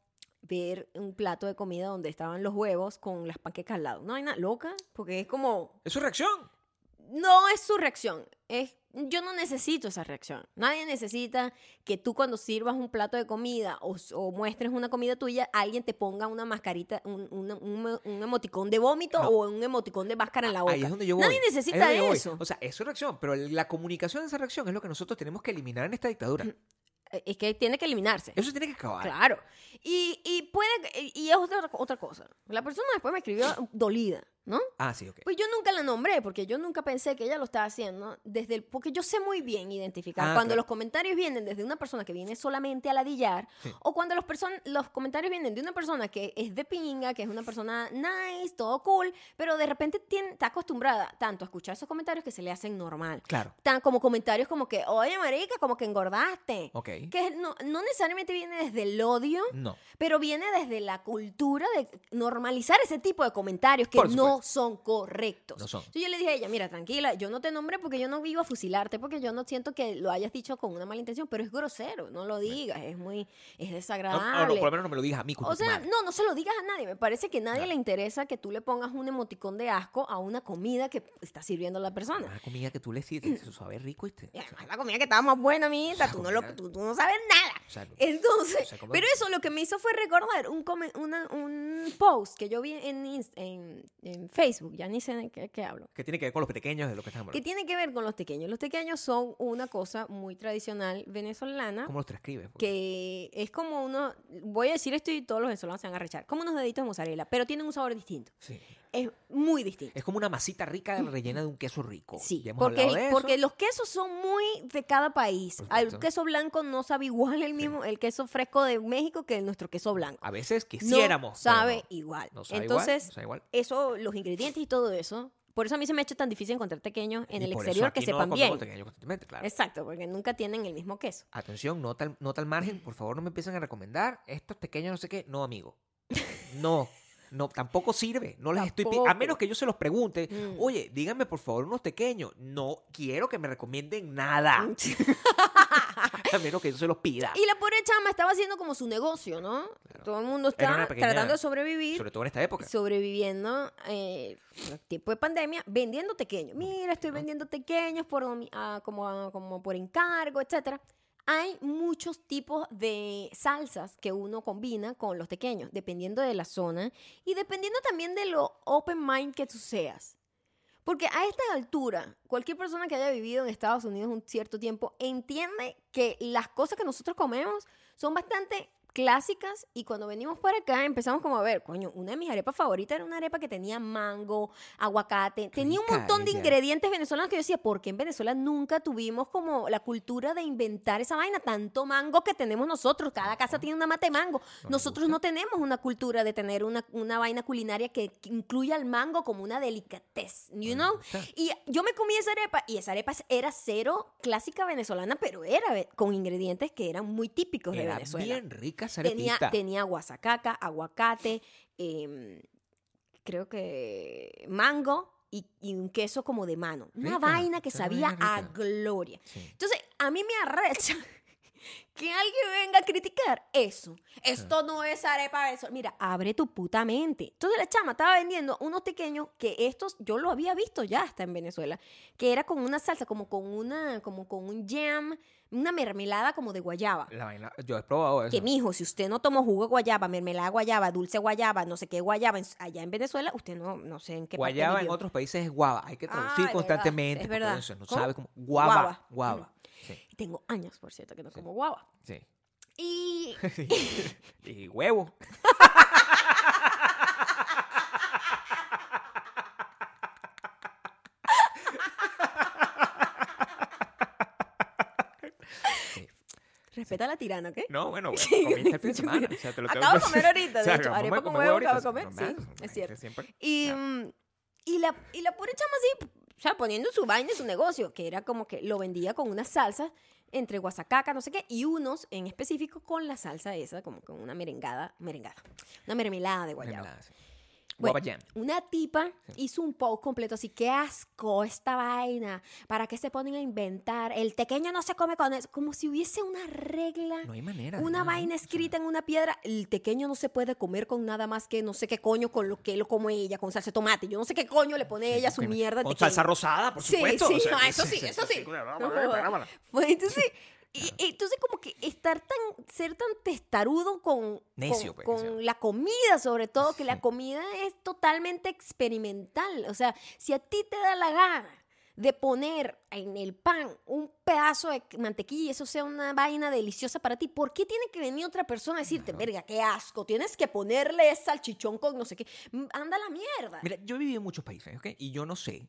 ver un plato de comida donde estaban los huevos con las panquecas al lado. No hay nada loca, porque es como, Es su reacción. no es su reacción, es yo no necesito esa reacción. Nadie necesita que tú cuando sirvas un plato de comida o, o muestres una comida tuya, alguien te ponga una mascarita, un, un- un emoticón de vómito No. o un emoticón de máscara en la boca. Ahí es donde yo voy. Nadie es necesita eso. O sea, es su reacción, pero la comunicación de esa reacción es lo que nosotros tenemos que eliminar en esta dictadura. Eh, Es que tiene que eliminarse. Eso tiene que acabar. Claro. Y, y puede y es otra, otra cosa. La persona después me escribió dolida. ¿No? Ah, sí, ok. Pues yo nunca la nombré porque yo nunca pensé que ella lo estaba haciendo desde el, porque yo sé muy bien identificar Ah, cuando claro. los comentarios vienen desde una persona que viene solamente a ladillar Sí. o cuando los person- los comentarios vienen de una persona que es de pinga, que es una persona nice, todo cool, pero de repente tiene, está acostumbrada tanto a escuchar esos comentarios que se le hacen normal. Claro. Tan como comentarios como que, oye, marica, como que engordaste. Ok. Que no, no necesariamente viene desde el odio, No. pero viene desde la cultura de normalizar ese tipo de comentarios que Por no son correctos. No son. Entonces yo le dije a ella, mira, tranquila, yo no te nombré porque yo no vivo a fusilarte, porque yo no siento que lo hayas dicho con una mala intención, pero es grosero, no lo digas, es muy, es desagradable. no, no, por lo menos no me lo digas a mí. O sea, no, no se lo digas a nadie. Me parece que a nadie Claro. le interesa que tú le pongas un emoticón de asco a una comida que está sirviendo la persona. Una comida que tú le sirves, <clears throat> eso sabe rico, ¿viste? La comida que estaba más buena, amiguita, Esa tú no, lo, tú, tú no sabes nada. O sea, Entonces, o sea, pero eso lo que me hizo fue recordar un, come- una- un post que yo vi en, Inst- en, en Facebook, ya ni sé de qué, qué hablo, que tiene que ver con los pequeños de lo que estamos que hablando. tiene que ver con los tequeños. Los tequeños son una cosa muy tradicional venezolana ¿Cómo los transcribes? que es como uno, voy a decir esto y todos los venezolanos se van a rechar, como unos deditos de mozzarella, pero tienen un sabor distinto. Sí. Es muy distinto. Es como una masita rica rellena de un queso rico. Sí, Ya hemos porque, eso. porque los quesos son muy de cada país. El queso blanco no sabe igual el mismo, el queso fresco de México que nuestro queso blanco. A veces quisiéramos. sabe no. igual. No sabe Entonces, igual. no sabe igual. eso, los ingredientes y todo eso, por eso a mí se me ha hecho tan difícil encontrar tequeños en Y el exterior que no sepan bien. tequeños constantemente, claro. Exacto, porque nunca tienen el mismo queso. Atención, nota al, nota al margen, por favor no me empiecen a recomendar estos pequeños no sé qué. No, amigo. No. No, tampoco sirve. No les estoy A menos que yo se los pregunte, Mm. oye, díganme por favor unos pequeños. No quiero que me recomienden nada. <laughs> a menos que yo se los pida. Y la pobre chama estaba haciendo como su negocio, ¿no? Todo el mundo está tratando de sobrevivir. Sobre todo en esta época. sobreviviendo eh, en tiempo de pandemia vendiendo pequeños. Mira, estoy vendiendo pequeños por, ah, como, ah, como por encargo, etcétera. Hay muchos tipos de salsas que uno combina con los pequeños, dependiendo de la zona y dependiendo también de lo open mind que tú seas. Porque a esta altura, cualquier persona que haya vivido en Estados Unidos un cierto tiempo entiende que las cosas que nosotros comemos son bastante clásicas y cuando venimos para acá empezamos como a ver, coño, una de mis arepas favoritas era una arepa que tenía mango, aguacate, tenía un montón de ingredientes venezolanos que yo decía, ¿por qué en Venezuela nunca tuvimos como la cultura de inventar esa vaina? Tanto mango que tenemos nosotros, cada casa tiene una mate de mango. Nosotros no tenemos una cultura de tener una, una vaina culinaria que, incluya el mango como una delicatez, you know? Y yo me comí esa arepa y esa arepa era cero clásica venezolana, pero era con ingredientes que eran muy típicos de Era Venezuela. bien rica esa tenía, tenía guasacaca, aguacate, em, creo que mango y, y un queso como de mano. Una Rica, vaina que sabía a gloria. Sí. Entonces, a mí me arrecha <laughs> que alguien venga a criticar eso. Esto no es arepa venezolana. Mira, abre tu puta mente. Entonces la chama estaba vendiendo unos pequeños que estos yo lo había visto ya hasta en Venezuela, que era con una salsa como con una como con un jam, una mermelada como de guayaba. La vaina, yo he probado eso. Que mijo, si usted no tomó jugo de guayaba, mermelada de guayaba, dulce guayaba, no sé qué guayaba, en- allá en Venezuela, usted no, no sé en qué parte Guayaba en vivió. otros países es guava. Hay que Ah, traducir es constantemente. es porque verdad. eso no ¿Cómo? sabe cómo. Guava. Guava. Guava. Sí, Y Tengo años, por cierto, que no como guava. sí. Y <laughs> y huevo. <laughs> respeta a la tirana, ¿ok? No, bueno, <laughs> Sí. comiste el fin de semana. O sea, te lo tengo acabo de comer ahorita, de hecho. Arepa con huevo acabo de comer. Sí, es cierto. Y, mm, y, la, y la pura chama así, o sea, poniendo su vaina en su negocio, que era como que lo vendía con una salsa entre guasacaca, no sé qué, y unos en específico con la salsa esa, como con una merengada, merengada, una mermelada de guayaba. Mermelada, sí. Bueno, Guava jam. Una tipa hizo un post completo así, qué asco esta vaina, ¿para qué se ponen a inventar? El tequeño no se come con eso, como si hubiese una regla. No hay manera. Una vaina O sea, escrita en una piedra, el tequeño no se puede comer con nada más que no sé qué coño con lo que lo come ella, con salsa de tomate. Yo no sé qué coño le pone ella a su mierda. Con salsa rosada, por Sí, supuesto. sí, o sea, no, eso sí, eso sí. No vámonos. Pues entonces, y, entonces como que estar tan, ser tan testarudo con, Necio, con, pues, la comida, sobre todo, que la comida es totalmente experimental. O sea, si a ti te da la gana de poner en el pan un pedazo de mantequilla y eso sea una vaina deliciosa para ti, ¿por qué tiene que venir otra persona a decirte, verga, qué asco, tienes que ponerle salchichón con no sé qué? Anda la mierda. Mira, yo he vivido en muchos países, ¿ok? Y yo no sé.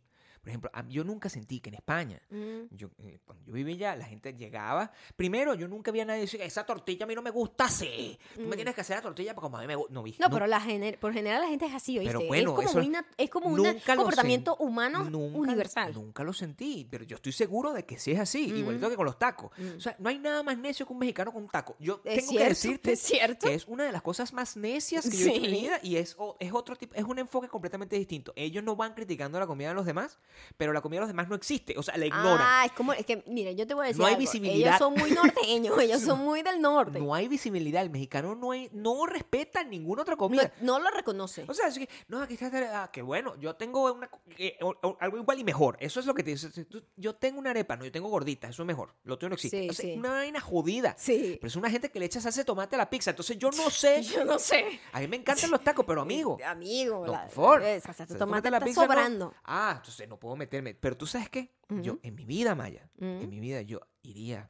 Por ejemplo, yo nunca sentí que en España, Mm. yo, eh, cuando yo vivía allá, la gente llegaba. Primero, yo nunca vi a nadie decir, esa tortilla a mí no me gusta así. Tú me tienes que hacer la tortilla como a mí me gusta. No. Mm. No, nu- pero la gener- por general la gente es así, ¿oíste? Pero bueno, es como, nat- es como un comportamiento humano nunca- universal. Nunca lo sentí, pero yo estoy seguro de que sí es así, Mm. igualito que con los tacos. O sea, no hay nada más necio que un mexicano con un taco. Yo Es tengo cierto, que decirte es cierto. que es una de las cosas más necias que yo he hecho en mi Sí. vida y es, es otro tipo, es un enfoque completamente distinto. Ellos no van criticando la comida de los demás, pero la comida de los demás no existe, o sea, la ignoran. Ah, es como, es que, mira, yo te voy a decir No hay algo. visibilidad. Ellos son muy norteños, <laughs> ellos son muy del norte. No hay visibilidad, el mexicano no, hay- no respeta ninguna otra No, comida. no lo reconoce. O sea, es que, no, aquí está, ah, que bueno, yo tengo una, eh, algo igual y mejor. Eso es lo que te dice. Yo tengo una arepa, no, yo tengo gordita, eso es mejor. Lo otro no existe. Sí, O sea, sí. Una vaina jodida. Sí. Pero es una gente que le echa salsa de tomate a la pizza. Entonces yo no sé. <laughs> Yo no sé. A mí me encantan los tacos, pero <laughs> amigo. Amigo, No, por favor. salsa de tomate a la está pizza, no. sobrando. Ah, entonces no puedo meterme. Pero tú sabes qué? Yo, en mi vida, Maya, en mi vida, yo iría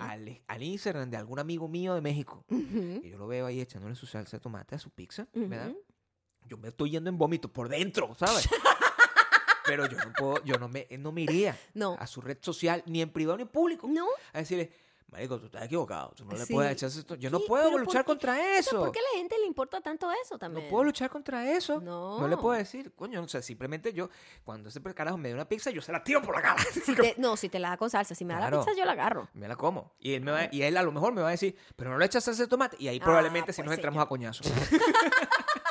al, al Instagram de algún amigo mío de México. Y yo lo veo ahí echándole su salsa de tomate a su pizza, ¿verdad? Yo me estoy yendo en vómito por dentro, ¿sabes? <laughs> Pero yo no puedo, yo no me, no me iría No. a su red social, ni en privado ni en público, No. a decirle, marico, tú estás equivocado, tú no le Sí. puedes echar esto. Yo no puedo pero ¿por luchar qué? contra eso. ¿Por qué a la gente le importa tanto eso también? No puedo luchar contra eso. No. le puedo decir, coño, o sea, simplemente yo, cuando ese carajo me da una pizza, yo se la tiro por la cara. Si te- no, si te la da con salsa. Si me da la pizza, yo la agarro. Me la como. Y él, me va- y él a lo mejor me va a decir, pero no le echas salsa de tomate. Y ahí probablemente si pues, nos entramos señor. a coñazo. <laughs>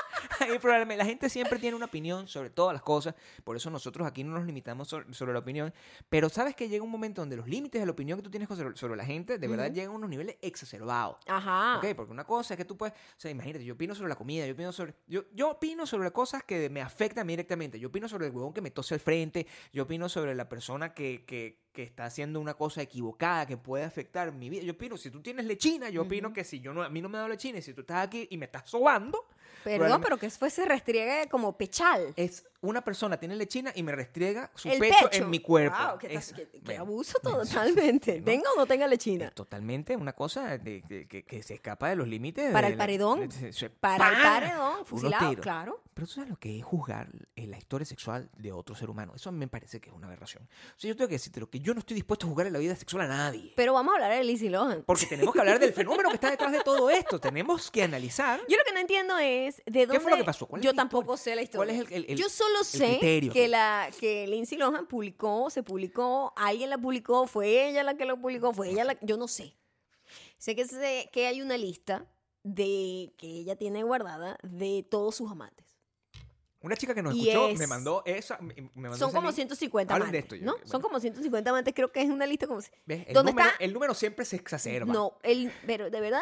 <laughs> ahí probablemente. La gente siempre tiene una opinión sobre todas las cosas. Por eso nosotros aquí no nos limitamos sobre, sobre la opinión. Pero sabes que llega un momento donde los límites de la opinión que tú tienes sobre, sobre la gente de verdad llegan a unos niveles exacerbados. Ajá. Ok, porque una cosa es que tú puedes, o sea, imagínate, yo opino sobre la comida, yo opino sobre, yo, yo opino sobre cosas que me afectan a mí directamente, yo opino sobre el huevón que me tose al frente, yo opino sobre la persona que, que, que está haciendo una cosa equivocada que puede afectar mi vida, yo opino, si tú tienes lechina, yo opino que si yo no, a mí no me da lechina y si tú estás aquí y me estás sobando, Perdón, pero que fuese restriegue como pechal. es una persona tiene lechina y me restriega su pecho, pecho en mi cuerpo. Wow, qué, Es- qué- qué bueno, abuso totalmente. ¿no? Tenga o no tenga es lechina. totalmente una cosa de- de- que, que se escapa de los límites. Para de el la- paredón. se- Para el paredón, fusilado, claro. Pero tú sabes lo que es juzgar en la historia sexual de otro ser humano. Eso a mí me parece que es una aberración. O sea, yo tengo que decirte lo que yo no estoy dispuesto a juzgar en la vida sexual a nadie. Pero vamos a hablar de Lizzie Lohan. Porque <laughs> tenemos que hablar del fenómeno que está detrás de todo esto. Tenemos que analizar. Yo lo que no entiendo es de dónde. ¿Qué fue lo que pasó? ¿Cuál es Yo tampoco historia? sé la historia. ¿Cuál es el- el- el- Yo solo sé criterio? que la que Lindsay Lohan publicó, se publicó, alguien la publicó, fue ella la que lo publicó, fue ella la. Yo no sé. Sé que sé que hay una lista de que ella tiene guardada de todos sus amantes. Una chica que nos Y escuchó es- me mandó esa. me- mandó Son como link. 150 Hablen de amantes, esto, yo- ¿no? bueno. Son como 150 amantes, creo que es una lista como... ¿Ves? El, ¿Dónde número, está? el número siempre se exacerba. No, No, el, pero de verdad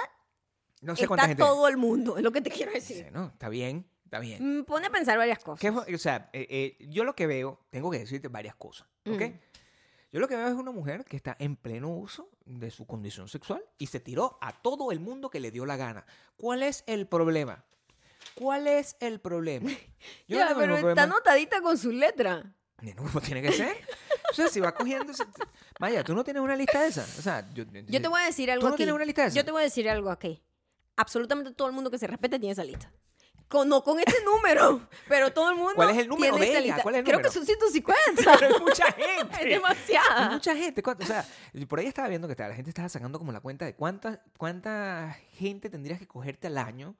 sé cuánta está gente. todo el mundo, es lo que te quiero decir. no, está bien, está bien. Me pone a pensar varias cosas. ¿Qué fue? O sea, eh, eh, yo lo que veo, tengo que decirte varias cosas, ¿ok? Mm. Yo lo que veo es una mujer que está en pleno uso de su condición sexual y se tiró a todo el mundo que le dio la gana. ¿Cuál es el problema? ¿Cuál es el problema? <laughs> Yo Ya, no pero ningún está problema. anotadita con su letra. No, ¿cómo tiene que ser? O sea, si va cogiendo... Vaya, tú no tienes una lista de esas. O sea, yo, Yo te voy a decir algo ¿Tú no aquí. tienes una lista de esas? Yo te voy a decir algo aquí. Absolutamente todo el mundo que se respete tiene esa lista. Con, no con este número, <laughs> pero todo el mundo ¿Cuál es el número de ella? ¿Cuál es el Creo número? que son 150. <laughs> Pero es mucha <laughs> gente. es demasiada. mucha gente. O sea, por ahí estaba viendo que la gente estaba sacando como la cuenta de cuánta, cuánta gente tendrías que cogerte al año.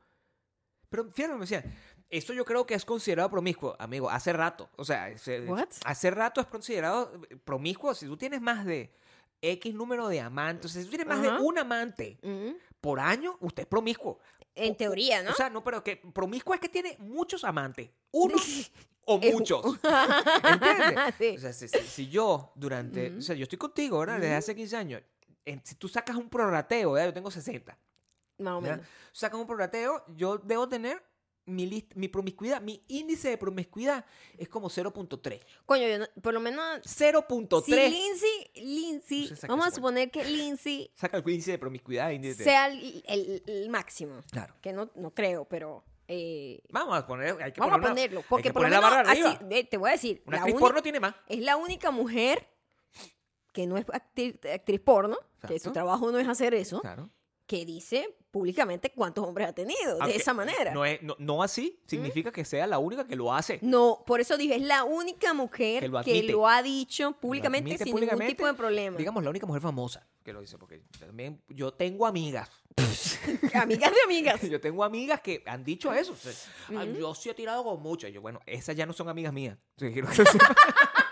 Pero fíjate, me decían, esto yo creo que es considerado promiscuo, amigo, hace rato. O sea, What? hace rato es considerado eh, promiscuo. Si tú tienes más de X número de amantes, o sea, si tú tienes más Ajá. de un amante Mm, por año, usted es promiscuo. En O- teoría, ¿no? O sea, no, pero que promiscuo es que tiene muchos amantes. Uno o muchos. <laughs> ¿Entiendes? <laughs> Sí. O sea, si, si- si yo durante... O sea, yo estoy contigo, ¿verdad? Desde hace 15 años. En- si tú sacas un prorrateo, ¿verdad? Yo tengo 60. Más o menos. Sacas un prorrateo, yo debo tener mi, list- mi promiscuidad, mi índice de promiscuidad es como 0.3. Coño, yo no- por lo menos. 0.3. Si Lindsay, Lindsay, No sé, saca vamos a suponer que Lindsay <laughs> Saca el índice de promiscuidad. índice sea el, el- el máximo. Claro. Que no, no creo, pero eh, Vamos a poner, hay que vamos a una- ponerlo. hay Porque que por lo poner la menos, barra arriba. así, eh, te voy a decir, Una actriz porno tiene más. es la única mujer que no es actriz, actriz porno, que su trabajo no es hacer eso, Claro. Que dice públicamente cuántos hombres ha tenido, de esa manera. No, es, no, no así significa que sea la única que lo hace. No, por eso dije, es la única mujer Que lo que lo ha dicho públicamente sin públicamente, ningún tipo de problema. Digamos, la única mujer famosa que lo dice, porque también yo tengo amigas. <laughs> Amigas de amigas. <laughs> Yo tengo amigas que han dicho eso. o sea, "Ay, yo sí he tirado con muchas. Yo, bueno, esas ya no son amigas mías. O sea, quiero que. <laughs>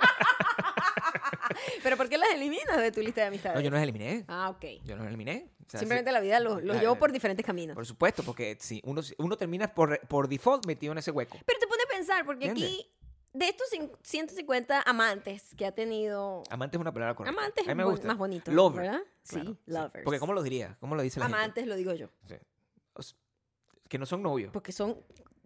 Pero ¿por qué las eliminas de tu lista de amistades? no, yo no las eliminé. Ah, ok. Yo no las eliminé. O sea, Simplemente sí, la vida los, los la- llevó la- por diferentes caminos. Por supuesto, porque si uno, uno termina por, por default metido en ese hueco. Pero te pone a pensar, porque ¿Entiendes? aquí, de estos cin- 150 amantes que ha tenido... Amante es una palabra correcta. Amantes es me bu- gusta. más bonito, Lover. ¿verdad? Sí, lovers. Porque ¿cómo lo diría? ¿Cómo lo dice la gente? Amantes lo digo yo. Sí. O que no son novios. Porque son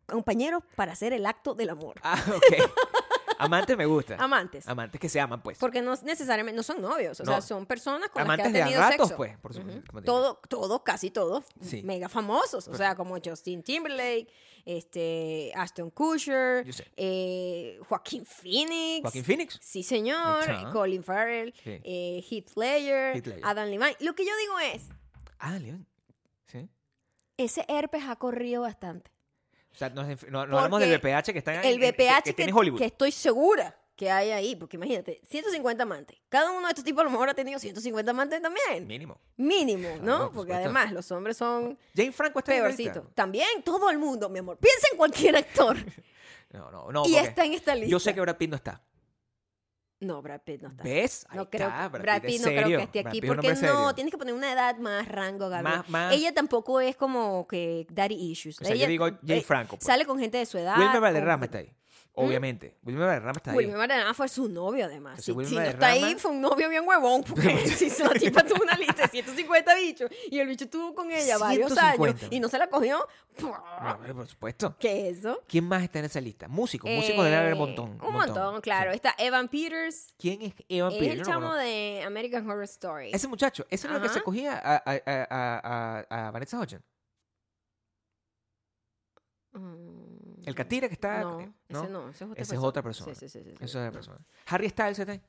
compañeros para hacer el acto del amor. Ah, ok. <laughs> Amantes me gusta. Amantes. Amantes que se aman, pues. Porque no necesariamente, no son novios, o No. sea, son personas con Amantes las que de ha a tenido ratos, sexo. pues, por supuesto, te Todo, todos, casi todos, Sí. mega famosos, o sea, como Justin Timberlake, este, Ashton Kutcher, eh, Joaquín Phoenix. Joaquín Phoenix. Sí, señor. Está. Colin Farrell, Sí. eh, Heath Ledger, Heath Ledger. Adam Levine. Lo que yo digo es, Ah, León. Sí. ese herpes ha corrido bastante. O sea, no, es- no- no hablamos del BPH que está en, El que- BPH que, que, tiene Hollywood. que estoy segura que hay ahí, porque imagínate, 150 amantes. Cada uno de estos tipos a lo mejor ha tenido 150 amantes también. Mínimo. Mínimo, Claro, ¿no? por Porque supuesto. además los hombres son Jane Franco está lista. También todo el mundo, mi amor. Piensa en cualquier actor <laughs> No, no, no. y está en esta lista. Yo sé que Brad Pitt no está. No, Brad Pitt no está. ¿Ves? Ahí No creo, está. Brad Pitt es no creo que esté Brad aquí Pitt porque no, serio. tienes que poner una edad más rango, Gabriel. Más- más- Ella tampoco es como que daddy issues. O sea, yo Ella, digo Jane eh, Franco, pues. Sale con gente de su edad. Wilmer con- Valderrama está ahí. Obviamente. Wilmer Valderrama está ahí. Wilmer Valderrama fue su novio, además. Entonces, Si, si no está ahí, fue un novio bien huevón. Porque <laughs> si la tipa tuvo una lista de 150 bichos y el bicho estuvo con ella varios 150. años y no se la cogió. No, por supuesto. ¿Qué es eso? ¿Quién más está en esa lista? Músicos. Músicos debe haber un Eh, montón. Un montón, claro. Sí. Está Evan Peters. ¿Quién es Evan Es Peters? el Yo no chamo de American Horror Story. Ese muchacho, ese es el que se cogía a, a, a, a, a- a Vanessa Hudgens. Mm, El catira que está. No, eh, ese no, ese es otra Esa persona. es otra persona. Sí, sí, sí. Eso es otra persona. Harry Styles está ahí.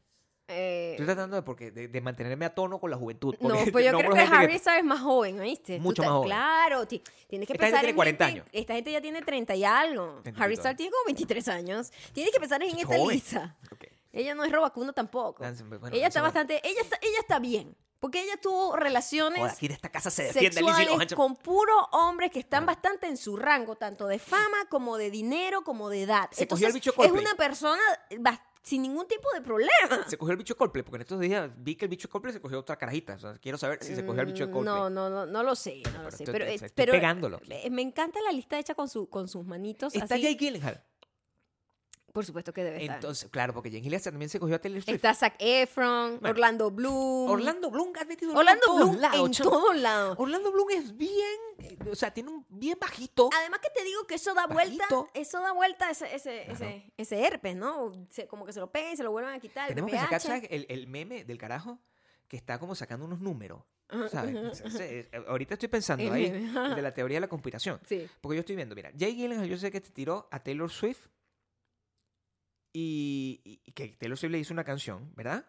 Eh, Estoy tratando de, porque, de, de mantenerme a tono con la juventud. no, pues yo <laughs> nombro creo que gente Harry Styles es más joven, ¿oíste? Mucho más joven. Claro, ti- tienes que Esta gente pensar tiene en 40 gente- años. Esta gente ya tiene 30 y algo. 30 y Harry. Styles tiene como 23 años. Tienes que pensar en Es esta lista. Ok. Ella no es robacuno tampoco. Bueno, ella está bastante, ella está, ella está bien, porque ella tuvo relaciones Joder, aquí de esta casa se defiende sexuales con puros hombres que están bastante en su rango, tanto de fama como de dinero como de edad. Se cogió el bicho es una persona sin ningún tipo de problema. Se cogió el bicho Coldplay, porque en estos días vi que el bicho Coldplay se cogió otra carajita. O sea, quiero saber si se cogió el bicho de Mm, Coldplay. No, no, no, no lo sé, no lo pero sé. estoy- Pero, estoy- estoy pero, pegándolo aquí. eh, me encanta la lista hecha con, su, con sus manitos. Está así. Jake Gyllenhaal. Por supuesto que debe estar. Entonces, claro, porque Jake Gyllenhaal también se cogió a Taylor Swift. Está Zac Efron, Bueno, Orlando Bloom. Orlando Bloom ha metido Orlando en todos Bloom lados, en todos lados. Orlando Bloom es bien, eh, o sea, tiene un bien bajito. Además que te digo que eso da vuelta, Bajito. eso da vuelta ese, ese, Claro. ese, ese herpes, ¿no? Se- como que se lo peguen se lo vuelvan a quitar. el Tenemos que sacar. El, el meme del carajo que está como sacando unos números. ¿sabes? Ese- ahorita estoy pensando ahí de la teoría de la conspiración. Sí. Porque yo estoy viendo, mira, Jay Gyllenhaal yo sé que te tiró a Taylor Swift y, y- y que Taylor Swift le hizo una canción, ¿verdad?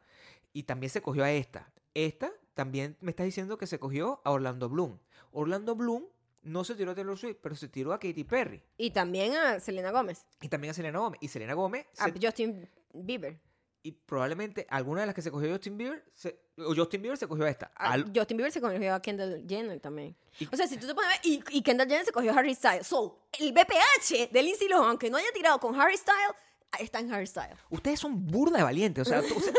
Y también se cogió a esta. Esta también me está diciendo que se cogió a Orlando Bloom. Orlando Bloom no se tiró a Taylor Swift, pero se tiró a Katy Perry. Y también a Selena Gómez, Y también a Selena Gómez. Y Selena Gómez a se- Justin Bieber. y probablemente alguna de las que se cogió Justin Bieber se- o Justin Bieber se cogió a esta. A Al- Justin Bieber se cogió a Kendall Jenner también. Y- o sea, si tú te pones a ver, y, y Kendall Jenner se cogió a Harry Styles. So, el BPH de Lindsay Lohan, aunque no haya tirado con Harry Styles, está en Harry Styles. Ustedes son burda de valientes. O sea, tú- o sea,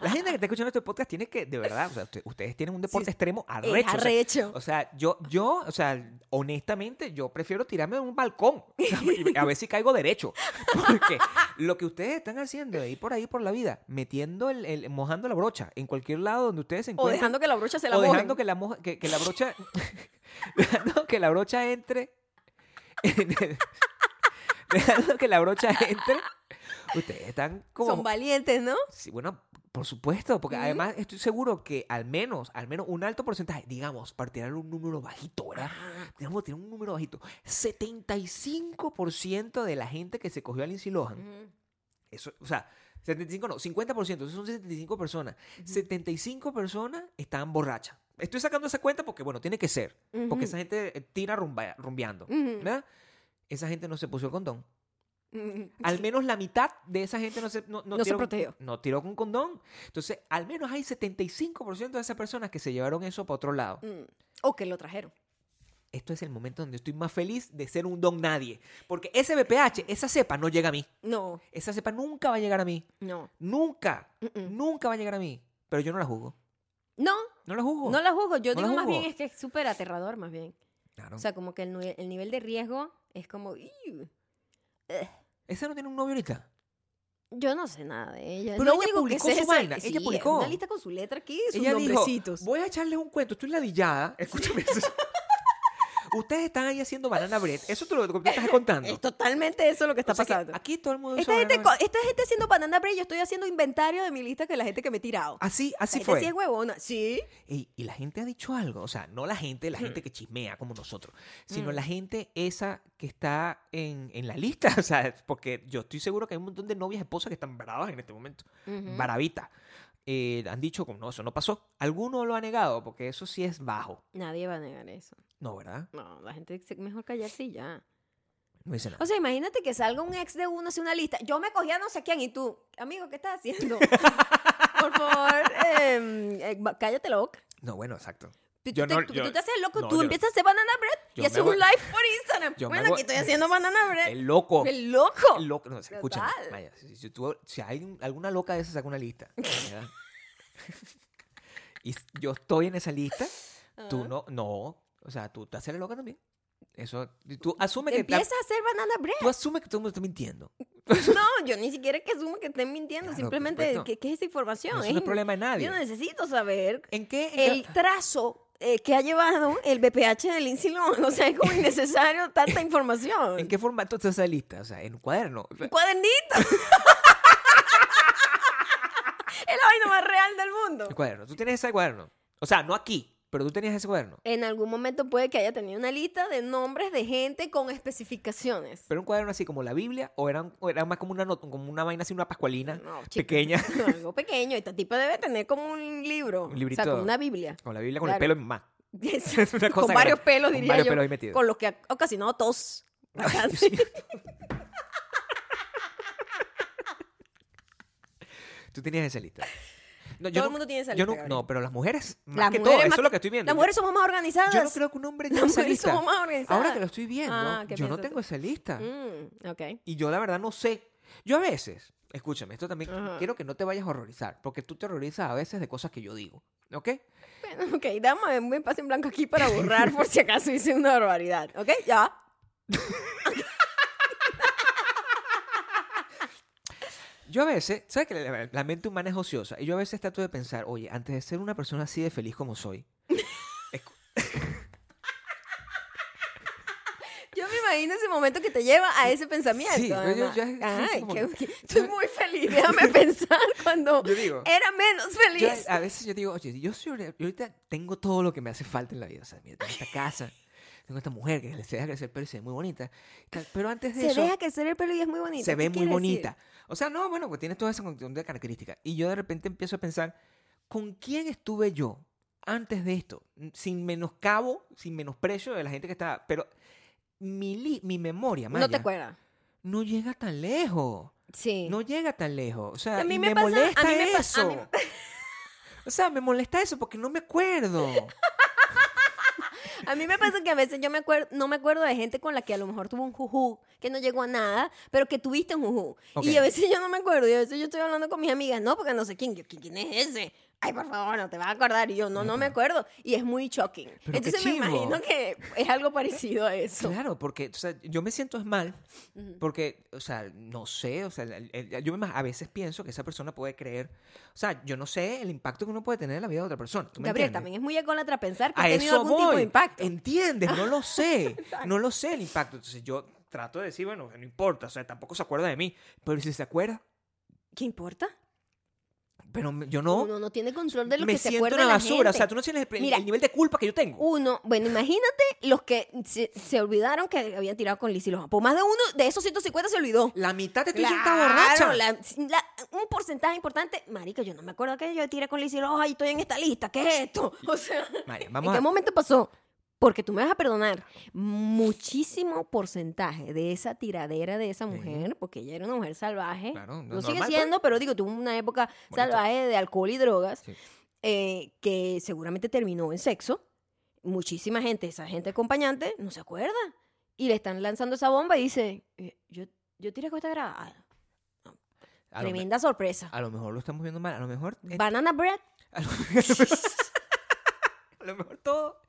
la gente que está escuchando este podcast tiene que, de verdad, o sea, ustedes tienen un deporte Sí, extremo Es arrecho. o sea, arrecho. O sea, yo, yo, o sea, honestamente, yo prefiero tirarme de un balcón. A ver si caigo derecho. <laughs> Porque lo que ustedes están haciendo de ir por ahí por la vida, metiendo el, el- mojando la brocha en cualquier lado donde ustedes se o encuentren. dejando que la brocha se la o mojen. dejando que la, moja- que, que la brocha. <laughs> dejando que la brocha entre. en el- <laughs> dejando que la brocha entre. Ustedes están como. Son valientes, ¿no? Sí, bueno, Por supuesto, porque además estoy seguro que al menos, al menos un alto porcentaje, digamos, para tirar un número bajito, ¿verdad? Ajá. Digamos, tirar un número bajito. 75% de la gente que se cogió a Lindsay Lohan, eso, o sea, 75 no, 50%, eso son 75 personas. 75 personas estaban borrachas. Estoy sacando esa cuenta porque, bueno, tiene que ser. Porque esa gente eh, tira rumba- rumbeando. ¿verdad? Esa gente no se puso el condón. Ujú. Al menos la mitad de esa gente no se, no, No se tiró, protegió. No tiró con condón. Entonces, al menos hay 75% de esas personas que se llevaron eso para otro lado. Mm. O que lo trajeron. Esto es el momento donde estoy más feliz de ser un don nadie. Porque ese BPH, esa cepa no llega a mí. No, Esa cepa nunca va a llegar a mí. no. Nunca. Mm-mm. Nunca va a llegar a mí. Pero yo no la juzgo. No, No la juzgo. no la juzgo. Yo No digo más bien es que es súper aterrador, más bien. Claro. O sea, como que el, el nivel de riesgo es como... ¿Esa no tiene un novio ahorita? Yo no sé nada de ella. Pero Lo ella único que publicó sé su es- vaina, ella publicó. Una lista con su letra sus Ella dijo, nombrecitos. voy a echarles un cuento. Estoy ladillada. Escúchame. <laughs> Ustedes están ahí haciendo banana bread. Eso te lo que tú estás contando. Es totalmente eso lo que está O sea que pasando. aquí todo el mundo Esta gente, banana esta gente haciendo banana bread, yo estoy haciendo inventario de mi lista que la gente que me he tirado. Así, así La gente fue. sí es huevona. Sí. Y la gente ha dicho algo, o sea, no la gente, la gente que chismea como nosotros, sino Mm. la gente esa que está en, en la lista, <laughs> o sea, porque yo estoy seguro que hay un montón de novias, esposas que están bravas en este momento, Ujú. baravitas. Eh, han dicho como, no, eso no pasó. Alguno lo ha negado, porque eso sí es bajo. Nadie va a negar eso. No, ¿verdad? No, la gente dice que mejor callarse y ya. No dice nada. O sea, imagínate que salga un ex de uno, hace una lista. Yo me cogí a no sé quién y tú, amigo, ¿qué estás haciendo? <laughs> Por favor, em, eh, cállate la boca. No, bueno, exacto. Tú, Yo tú no- te, tú- yo- tú te haces loco, no, tú yo- empiezas a hacer banana bread y haces un live por Instagram. bueno, aquí estoy haciendo banana bread. El loco. El loco. El loco. No, escúchame, si, si tú- si hay alguna loca de esas, saca una lista. <laughs> y yo estoy en esa lista, tú no, no. O sea, tú te haces la loca también. Eso, tú asume que... la- Empieza a hacer banana bread. tú asumes que todo el mundo está mintiendo. <laughs> No, yo ni siquiera es que asumo que estén mintiendo. Claro, simplemente. ¿qué, qué es esa información? Eso no es problema de nadie. Yo necesito saber ¿En qué? en qué- el trazo eh, que ha llevado el BPH del Lohan. O sea, es como innecesario <laughs> tanta información. ¿En qué formato está esa lista? O sea, en un cuaderno. Un cuadernito. <laughs> es la vaina más real del mundo. un cuaderno. Tú tienes ese cuaderno. O sea, no aquí, pero tú tenías ese cuaderno. En algún momento puede que haya tenido una lista de nombres de gente con especificaciones. Pero un cuaderno así como la Biblia o era, o era más como una, como una vaina así, una pascualina No, chica. pequeña. <laughs> Algo pequeño. Esta tipa debe tener como un libro. Un O librito. sea, como una Biblia. Con la Biblia con Claro. el pelo en más. <laughs> <laughs> Es- Es una cosa con varios pelos, Con diría varios yo. pelos ahí metidos. Con los que ha ocasionado tos. Ay. Tú tenías esa lista. No, Todo el mundo tiene esa yo lista, no, Gabriel. no, pero las mujeres, más Las que mujeres todo, más eso es lo que- que estoy viendo. Las mujeres somos más organizadas. Yo no creo que un hombre tenga <laughs> Las esa mujeres lista. somos más organizadas. Ahora que lo estoy viendo, Ah, ¿qué yo no piensas tengo esa lista. Mm, ok. Y yo la verdad no sé. Yo a veces, escúchame, esto también Ajá. quiero que no te vayas a horrorizar, porque tú te horrorizas a veces de cosas que yo digo, ¿ok? Bueno, ok, dame un espacio en blanco aquí para borrar por si acaso hice una barbaridad. ¿Ok? Ya. <laughs> Yo a veces, ¿sabes que la, la mente humana es ociosa? Y yo a veces trato de pensar, oye, antes de ser una persona así de feliz como soy, <laughs> <laughs> Yo me imagino ese momento que te lleva a ese pensamiento. Sí, yo- yo- Ay, como qué- que- estoy muy feliz. Déjame <laughs> pensar cuando yo digo, era menos feliz. a veces yo digo, oye, yo, soy, yo ahorita tengo todo lo que me hace falta en la vida. O sea, mira, tengo esta casa, tengo esta mujer que se deja crecer el pelo y se ve muy bonita. Pero antes de Se eso, deja crecer el pelo y es muy bonito. se ¿Qué ve muy decir? bonita. O sea, no, bueno, pues tienes toda esa montón de características. Y yo de repente empiezo a pensar, ¿con quién estuve yo antes de esto? Sin menoscabo, sin menosprecio de la gente que estaba. Pero mi, mi memoria, No te Maya, acuerdas. no llega tan lejos. Sí. No llega tan lejos. O sea, A mí me me, pasa- a molesta mí me pa- a eso. O sea, me molesta eso porque no me acuerdo. <laughs> A mí me pasa que a veces yo me acuerdo, no me acuerdo de gente con la que a lo mejor tuvo un juju que no llegó a nada, pero que tuviste un juju. Ok. Y a veces yo no me acuerdo, y a veces yo estoy hablando con mis amigas, no, porque no sé quién, yo, ¿quién, quién es ese? Ay, por favor, no te vas a acordar. Y yo, no, no me acuerdo. Y es muy shocking. Pero Entonces me imagino que es algo parecido a eso. Claro, porque o sea, yo me siento es mal porque, o sea, no sé, o sea, yo a veces pienso que esa persona puede creer, o sea, yo no sé el impacto que uno puede tener en la vida de otra persona. ¿tú me Gabriel, entiendes? también es muy ególatra pensar que A ha tenido eso algún tipo de voy. impacto. ¿Entiendes? No lo sé. <laughs> no lo sé el impacto. Entonces yo trato de decir, bueno, no importa, o sea, tampoco se acuerda de mí. Pero si se acuerda, ¿Qué importa? Pero me- yo no. Uno no tiene control de lo me que se siento acuerda una la basura. O sea, gente. tú no tienes el, Mira, el nivel de culpa que yo tengo. Uno, bueno, imagínate los que se, se olvidaron que habían tirado con Lizzie Lohan. Por más de uno de esos 150 se olvidó. La mitad diciendo está Claro, borracha. la- la- un porcentaje importante. Marica, yo no me acuerdo que yo tiré con Lizzie Lohan y estoy en esta lista. ¿Qué es esto? <laughs> O sea, María, ¿en vamos qué a... momento pasó? Porque tú me vas a perdonar. Muchísimo porcentaje de esa tiradera de esa mujer, porque ella era una mujer salvaje. Claro, lo no- sigue siendo, pero digo, tuvo una época Bonito. salvaje de alcohol y drogas, Sí. eh, que seguramente terminó en sexo. Muchísima gente, esa gente acompañante, no se acuerda. Y le están lanzando esa bomba y dice, eh, yo, yo tiré con esta grabada. Tremenda sorpresa. a lo mejor lo estamos viendo mal. A lo mejor... Banana bread. <laughs> A lo, <laughs> a lo mejor todo,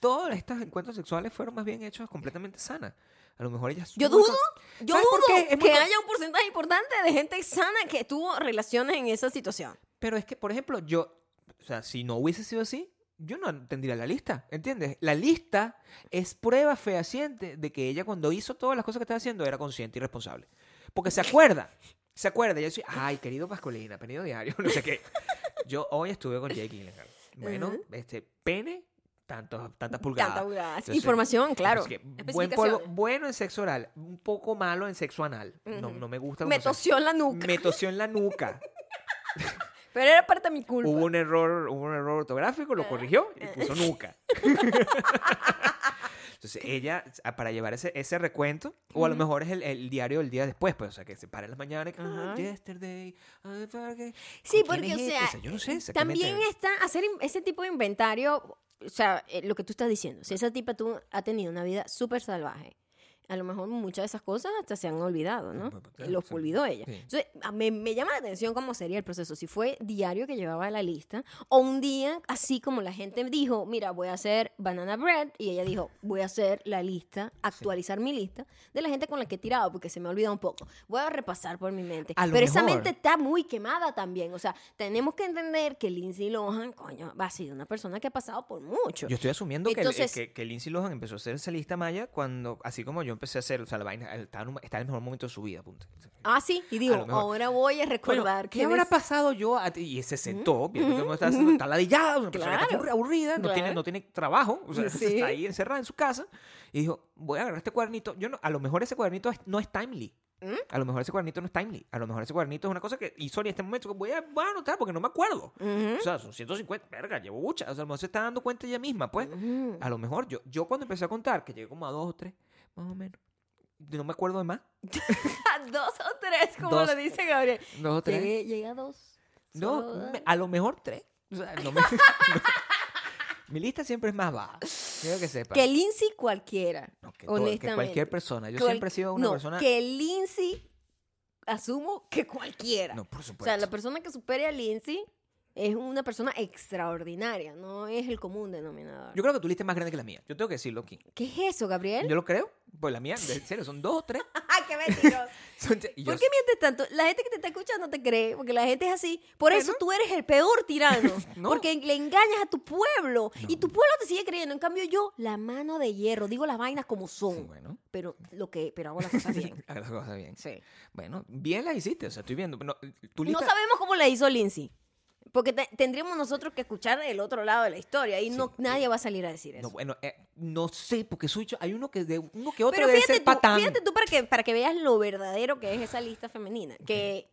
todos estos encuentros sexuales fueron más bien hechos completamente sanas. A lo mejor ellas... Yo dudo, yo ¿Sabes por dudo que haya un porcentaje importante de gente sana que tuvo relaciones en esa situación. Pero es que, por ejemplo, yo... O sea, si no hubiese sido así, yo no tendría la lista, ¿entiendes? La lista es prueba fehaciente de que ella cuando hizo todas las cosas que estaba haciendo era consciente y responsable. Porque se acuerda, se acuerda. Yo decía, ay, querido Pascolina, querido diario, <laughs> no sé qué. Yo hoy estuve con Jake Gyllenhaal. Bueno, este, pene, tantos, tantas pulgadas. Tanta pulgadas. Entonces, Información, claro. Así que buen polvo, bueno en sexo oral, un poco malo en sexo anal. no, no me gusta. Me tosió en la nuca. me tosió en la nuca. <laughs> Pero era parte de mi culpa. Hubo un error, hubo un error ortográfico, lo corrigió y puso nuca. <laughs> Entonces ella, a- para llevar ese, ese recuento, o a lo mejor es el, el diario del día después, pues, o sea, que se para en las mañanas y que. "Ah, yesterday, I forget". Sí, ¿Con quién porque, o es sea, este? yo no sé exactamente. También está hacer ese tipo de inventario, o sea, eh, lo que tú estás diciendo. Si esa tipa tú ha tenido una vida súper salvaje, a lo mejor muchas de esas cosas hasta se han olvidado, ¿no? Pues, pues, Los sí. olvidó ella. Sí. Entonces, me, me llama la atención cómo sería el proceso. Si fue diario que llevaba la lista, o un día, así como la gente dijo, mira, voy a hacer banana bread, y ella dijo, voy a hacer la lista, actualizar mi lista de la gente con la que he tirado, porque se me ha olvidado un poco. Voy a repasar por mi mente. Pero esa mente está muy quemada también. O sea, tenemos que entender que Lindsay Lohan, coño, va a ser una persona que ha pasado por mucho. Yo estoy asumiendo que, Entonces- que, que Lindsay Lohan empezó a hacer esa lista maya cuando, así como yo empecé a hacer, o sea, la vaina, estaba en, un- estaba en el mejor momento de su vida, punto. Ah, sí, y digo, ahora voy a Bueno, recordar ¿qué que habrá des- pasado yo? a ti? Y se sentó, viendo que uno está, está ladillado, una persona que está aburrida, no, tiene, Claro. no tiene trabajo, o sea, <laughs> Sí. está ahí encerrada en su casa, y dijo, voy a agarrar este cuadernito. Yo no, a lo mejor ese cuadernito no es timely. ¿Mm? A lo mejor ese cuadernito no es timely. A lo mejor ese cuadernito es una cosa que hizo en este momento voy a, voy a anotar porque no me acuerdo. Ujú. O sea, son 150, verga, llevo muchas. O sea, a lo mejor se está dando cuenta ella misma, pues. Ujú. A lo mejor yo, yo cuando empecé a contar, que llegué como a dos o tres, más o menos, no me acuerdo de más. <laughs> dos o tres, como Dos. lo dice Gabriel. Dos o tres. Llegué, llegué a dos. No, Solo- me- a lo mejor tres. O sea, no me- <laughs> Mi lista siempre es más baja. Quiero que sepa. Que Lindsay cualquiera. No, que todo- que honestamente. cualquier persona. Yo Cual- siempre he sido una no, persona. Que Lindsay, asumo que cualquiera. No, por o supuesto. sea, la persona que supere a Lindsay es una persona extraordinaria, no es el común denominador. Yo creo que tu lista es más grande que la mía. Yo tengo que decirlo aquí. ¿Qué es eso, Gabriel? Yo lo creo. Pues la mía, de <laughs> serio, son dos o tres. <laughs> ¡Ay, qué mentiroso! <laughs> Son- ¿Por qué mientes tanto? La gente que te está escuchando te cree, porque la gente es así. Por eso tú eres el peor tirano. No. Porque le engañas a tu pueblo. Y tu pueblo te sigue creyendo. En cambio, yo, la mano de hierro, digo las vainas como son. Bueno. Pero lo que, pero hago las cosas bien. Haga las cosas bien. Sí. Bueno, bien las hiciste. O sea, estoy viendo. No, tu No lista. sabemos cómo la hizo Lindsay. Porque te- tendríamos nosotros que escuchar el otro lado de la historia. Y no, nadie va a salir a decir eso. No, bueno, eh, no sé, porque soy hay uno que de uno que otro Pero debe fíjate ser tú, patán. fíjate tú para que, para que veas lo verdadero que es esa lista femenina. Que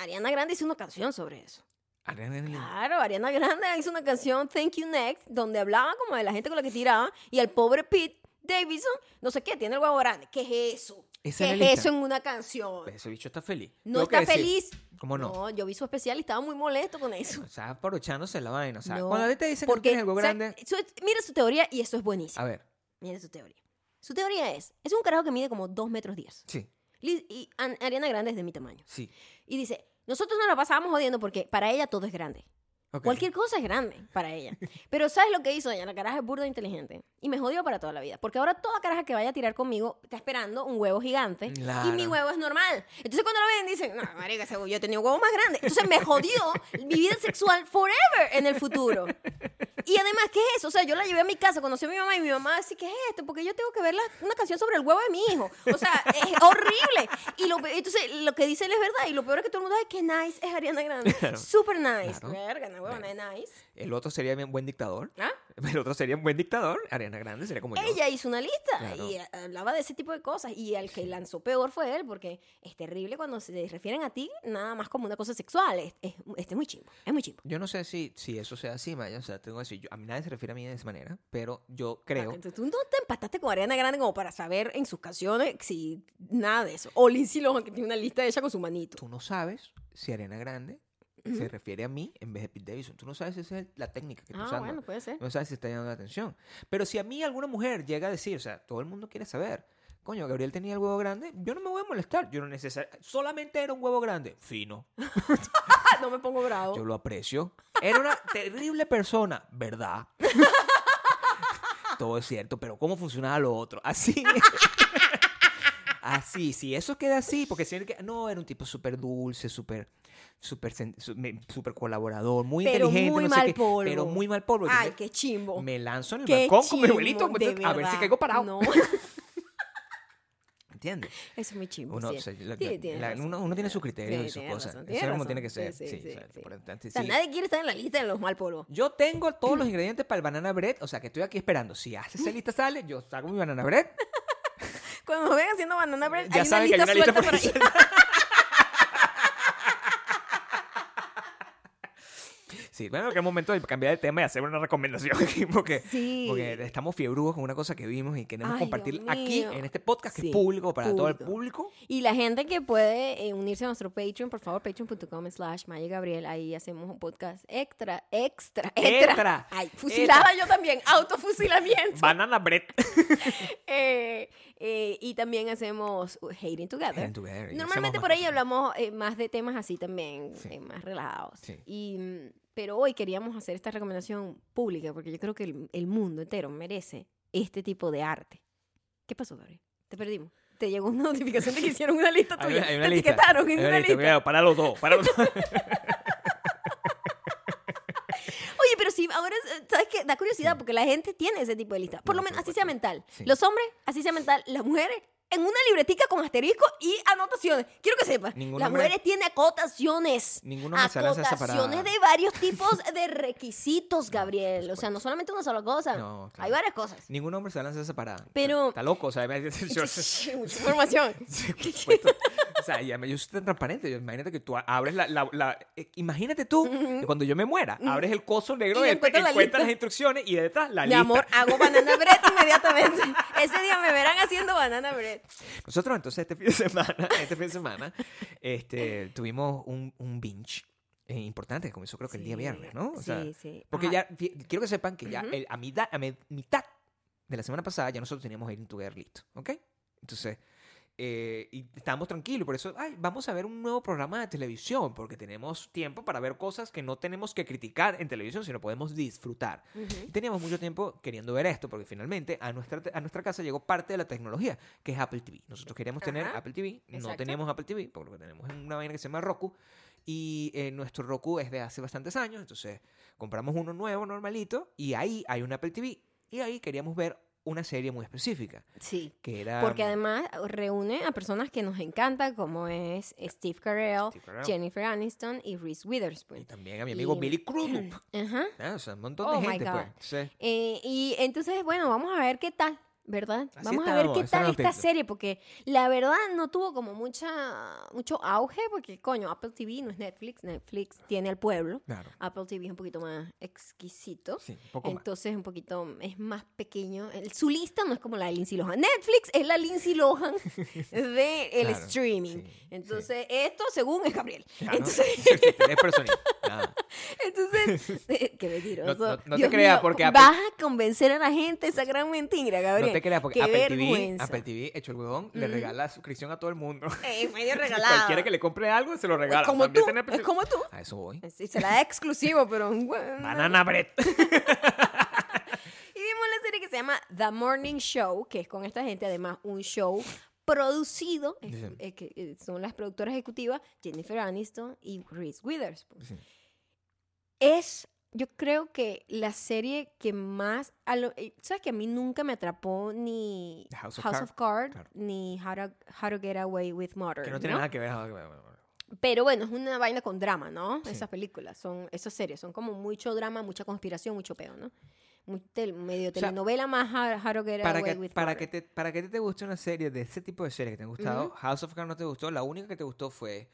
Ariana Grande hizo una canción sobre eso. Ariana Grande- Claro, Ariana Grande hizo una canción Thank You Next, donde hablaba como de la gente con la que tiraba y al pobre Pete Davidson, no sé qué, tiene el huevo grande. ¿Qué es eso? Esa ¿Qué es lista. eso en una canción? Ese bicho está feliz. No Tengo que está decir. feliz. ¿Cómo no? yo vi su especial y estaba muy molesto con eso. O sea, aprovechándose la vaina. O sea, No, cuando a ti te dicen que porque, tienes el huevo o sea, grande. su- mira su teoría y eso es buenísimo. A ver, Mira su teoría. Su teoría es, es un carajo que mide como 2 metros 10. sí, Liz- Y An- Ariana Grande es de mi tamaño. sí. Y dice, nosotros nos la pasábamos jodiendo porque para ella todo es grande. Cualquier cosa es grande para ella. <laughs> Pero ¿sabes lo que hizo ella? La caraja es burda inteligente. Y me jodió para toda la vida. Porque ahora toda caraja que vaya a tirar conmigo está esperando un huevo gigante. Claro. Y mi huevo es normal. Entonces cuando lo ven dicen, no, marica, yo he tenido huevo más grande. Entonces me jodió mi vida sexual forever en el futuro. <laughs> Y además, ¿qué es eso? O sea, yo la llevé a mi casa, conocí a mi mamá y mi mamá decía, ¿qué es esto? Porque yo tengo que ver la- una canción sobre el huevo de mi hijo. O sea, es <laughs> horrible. Y lo, entonces, lo que dice él es verdad. Y lo peor es que todo el mundo dice, qué nice es Ariana Grande. <laughs> Super nice. Claro. Verga, no, huevona, es nice. El otro sería un buen dictador. ¿Ah? <laughs> El otro sería un buen dictador. Ariana Grande sería como yo. Ella hizo una lista Claro. y hablaba de ese tipo de cosas. Y al que lanzó peor fue él, porque es terrible cuando se refieren a ti nada más como una cosa sexual. Es, es, este es muy chimbo. Es muy chimbo. Yo no sé si, si eso sea así, Maya. O sea, tengo que yo- a mí nadie se refiere a mí de esa manera, pero yo creo. Entonces, tú no te empataste con Ariana Grande como para saber en sus canciones si nada de eso. O Lindsay Lohan, que tiene una lista hecha con su manito. Tú no sabes si Ariana Grande se refiere a mí en vez de Pete Davidson. Tú no sabes si esa es la técnica que está Ah, usando. bueno, puede ser. No sabes si está llamando la atención. Pero si a mí alguna mujer llega a decir, o sea, todo el mundo quiere saber, coño, Gabriel tenía el huevo grande, yo no me voy a molestar. Yo no necesito. Solamente era un huevo grande. Fino. <laughs> No me pongo bravo. Yo lo aprecio. Era una terrible persona, ¿verdad? Todo es cierto, pero ¿cómo funcionaba lo otro? Así. Así, si eso queda así, porque si que no, era un tipo súper dulce, súper súper sen- su- me- súper colaborador, muy Pero inteligente, muy no sé mal qué, polvo. pero muy mal polvo. Ay, qué chimbo. me lanzo en el Qué balcón con mi abuelito a ver si caigo parado. No, <laughs> ¿Entiendes? eso es muy chimbo. Uno, sí. o sea, la- Sí, la- tienes la- razón. uno, uno tiene sus criterios y sus cosas. razón, Eso es como tiene que ser. Sí, Sí, o sea, nadie quiere estar en la lista de los mal polvos. Yo tengo todos los <laughs> ingredientes para el banana bread, o sea que estoy aquí esperando. Si hace esa lista sale, yo saco mi banana bread. Cuando nos ven haciendo banana bread, Ya hay una que hay lista una lista suelta por ahí. <laughs> Sí, bueno, es momento de cambiar de tema y hacer una recomendación <laughs> aquí, porque, Sí. porque estamos fiebrudos con una cosa que vimos y queremos Ay, compartir aquí en este podcast que Sí, es público para todo el público. público. Y la gente que puede eh, unirse a nuestro Patreon, por favor, patreon.com slash Maya Gabriel. Ahí hacemos un podcast extra, extra, extra. Extra, Ay, fusilada yo también, autofusilamiento. Banana bread. <laughs> Eh, eh, y también hacemos Hating Together. Hating Together, Normalmente por ahí hablamos eh, más de temas así también, Sí. eh, más relajados. Sí. Y, mm, pero hoy queríamos hacer esta recomendación pública porque yo creo que el, el mundo entero merece este tipo de arte. ¿Qué pasó, Gabriel? Te perdimos. Te llegó una <laughs> notificación de que hicieron una lista Hay tuya. una- hay una Te lista. etiquetaron en Hay una lista. cuidado, para los dos, para los dos. <laughs> Oye, pero sí, ahora, eh, ¿sabes qué? Da curiosidad porque la gente tiene ese tipo de lista. Por No, lo menos así sea mental. Sí. Los hombres, así sea mental. Las mujeres, en una libretica con asterisco y anotaciones. Quiero que sepas. Las hombre- mujeres tienen acotaciones. Ningún hombre se lanza esa parada. Acotaciones de varios tipos <laughs> de requisitos, Gabriel. o sea, no solamente una sola cosa. No, claro. Hay varias cosas. Ningún hombre se lanza esa parada. Pero- Está loco, o sea, me- <laughs> yo- Mucha información. <laughs> Sí, por supuesto. O sea, ya me- yo soy tan transparente. yo- imagínate que tú abres la. la- la- eh, imagínate tú que cuando yo me muera, abres el coso negro Y este, encuentras la encuentras lista. las instrucciones y detrás la Mi lista. amor, hago banana bread inmediatamente. Ese día me verán haciendo banana bread. Nosotros entonces este fin de <laughs> semana, este fin de semana, este, tuvimos un, un binge eh, importante que comenzó creo que el día Sí, viernes, ¿no? O sea, sí, sí. Porque Ajá. ya, quiero que sepan que ya Ujú. el- a, mitad, a mitad de la semana pasada ya nosotros teníamos Hating Together listo, ¿ok? Entonces, eh, y estábamos tranquilos, por eso, ay, vamos a ver un nuevo programa de televisión, porque tenemos tiempo para ver cosas que no tenemos que criticar en televisión, sino podemos disfrutar. Y teníamos mucho tiempo queriendo ver esto, porque finalmente a nuestra, a nuestra casa llegó parte de la tecnología, que es Apple TV. Nosotros queríamos tener Apple TV, no teníamos Apple TV, porque lo que tenemos es una vaina que se llama Roku, y eh, nuestro Roku es de hace bastantes años, entonces compramos uno nuevo, normalito, y ahí hay un Apple TV, y ahí queríamos ver una serie muy específica, Sí. que era... Porque además reúne a personas que nos encantan, como es Steve Carell, Steve Carell. Jennifer Aniston y Reese Y Witherspoon. también a mi amigo Y- Billy Crudup. <clears throat> Ajá. Ah, o sea, un montón Oh, de my gente, God. pues. Entonces, Eh, y entonces, bueno, vamos a ver qué tal, ¿verdad? Así vamos a ver qué es tal esta serie, porque la verdad no tuvo como mucha mucho auge, porque coño, Apple TV no es Netflix, Netflix tiene al pueblo. claro. Apple TV es un poquito más exquisito. Sí, un poco más. Entonces un poquito es más pequeño. El- su lista no es como la de Lindsay Lohan. Netflix es la Lindsay Lohan <laughs> de el Claro, streaming. sí, Entonces, esto según es Gabriel. Claro. Entonces, <laughs> Tres personitas. Nada. Entonces <laughs> eh, qué mentiroso. No- no- no te creas, porque Apple- vas a convencer a la gente esa gran mentira, Gabriel. No te creas, porque Qué Apple TV. Apple TV, hecho el huevón, le regala suscripción a todo el mundo. <laughs> Eh, medio <laughs> regalado. Cualquiera que le compre algo, se lo regala. Es como También tú, tiene es como tú. A eso voy. Sí, se la da exclusivo, pero Banana bread. Y vimos la serie que se llama The Morning Show, que es con esta gente, además, un show producido, eh, Sí. eh, que eh, son las productoras ejecutivas Jennifer Aniston y Reese Witherspoon. Sí. Es yo creo que la serie que más... a lo- eh, ¿Sabes que a mí nunca me atrapó ni House House of Cards claro. ni How to, How to Get Away with Murder? Que no tiene ¿no? nada que ver. Pero bueno, es una vaina con drama, ¿no? Sí. Esas películas, son esas series, son como mucho drama, mucha conspiración, mucho peo, ¿no? Muy tel- medio sea, telenovela más How, to Get Para Away que, with para, Murder. que te, para que te guste una serie de ese tipo de series que te han gustado. House of Cards no te gustó. La única que te gustó fue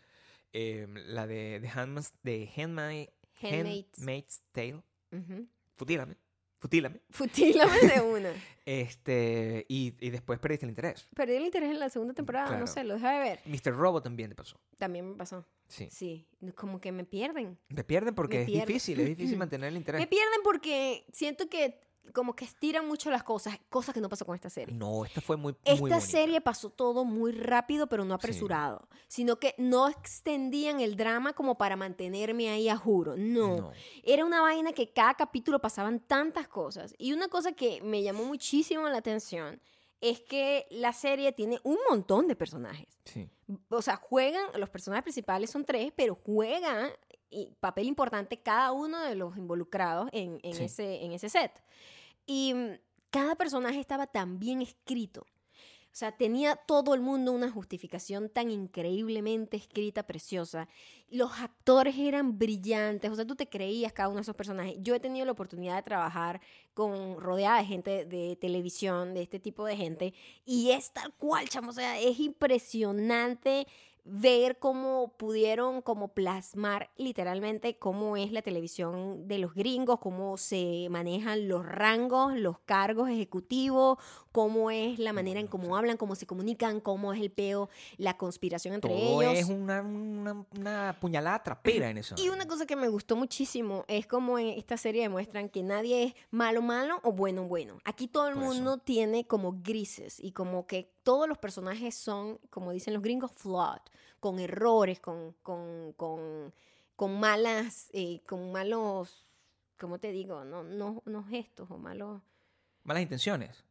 eh, la de The Handmaid's, de Handmaid, Handmaid's. Handmaid's Tale. Ujú. Futílame. Futílame. Futílame de <laughs> una. Este, y, y después perdiste el interés. Perdí el interés en la segunda temporada, Claro. no sé, lo dejé de ver. Mr. Robot también te pasó. También me pasó. Sí. Sí, como que me pierden. Te pierden porque Me es pierden. difícil, es difícil <laughs> mantener el interés. Me pierden porque siento que como que estiran mucho las cosas, cosas que no pasó con esta serie. No, esta fue muy, muy Esta bonita. serie pasó todo muy rápido, pero no Sí. apresurado, sino que no extendían el drama como para mantenerme ahí a juro. No. No. Era una vaina que cada capítulo pasaban tantas cosas. Y una cosa que me llamó muchísimo la atención es que la serie tiene un montón de personajes. Sí. O sea, juegan, los personajes principales son tres, pero juegan y papel importante cada uno de los involucrados en, en Sí. ese, en ese set. Y mm, cada personaje estaba tan bien escrito. O sea, tenía todo el mundo una justificación tan increíblemente escrita, preciosa. Los actores eran brillantes, o sea, tú te creías cada uno de esos personajes. Yo he tenido la oportunidad de trabajar con rodeada de gente de televisión, de este tipo de gente, y es tal cual, chamo, o sea, es impresionante ver cómo pudieron como plasmar literalmente cómo es la televisión de los gringos, cómo se manejan los rangos, los cargos ejecutivos, cómo es la manera en cómo hablan, cómo se comunican, cómo es el peo, la conspiración entre Todo ellos. es una, una, una puñalada trapera en eso. Y una cosa que me gustó muchísimo es como en esta serie demuestran que nadie es malo malo o bueno bueno. Aquí todo el Por eso. mundo tiene como grises y como que todos los personajes son, como dicen los gringos, flawed, con errores, con, con, con, con malas, eh, con malos, ¿cómo te digo? No, no, no gestos o malos... Malas intenciones.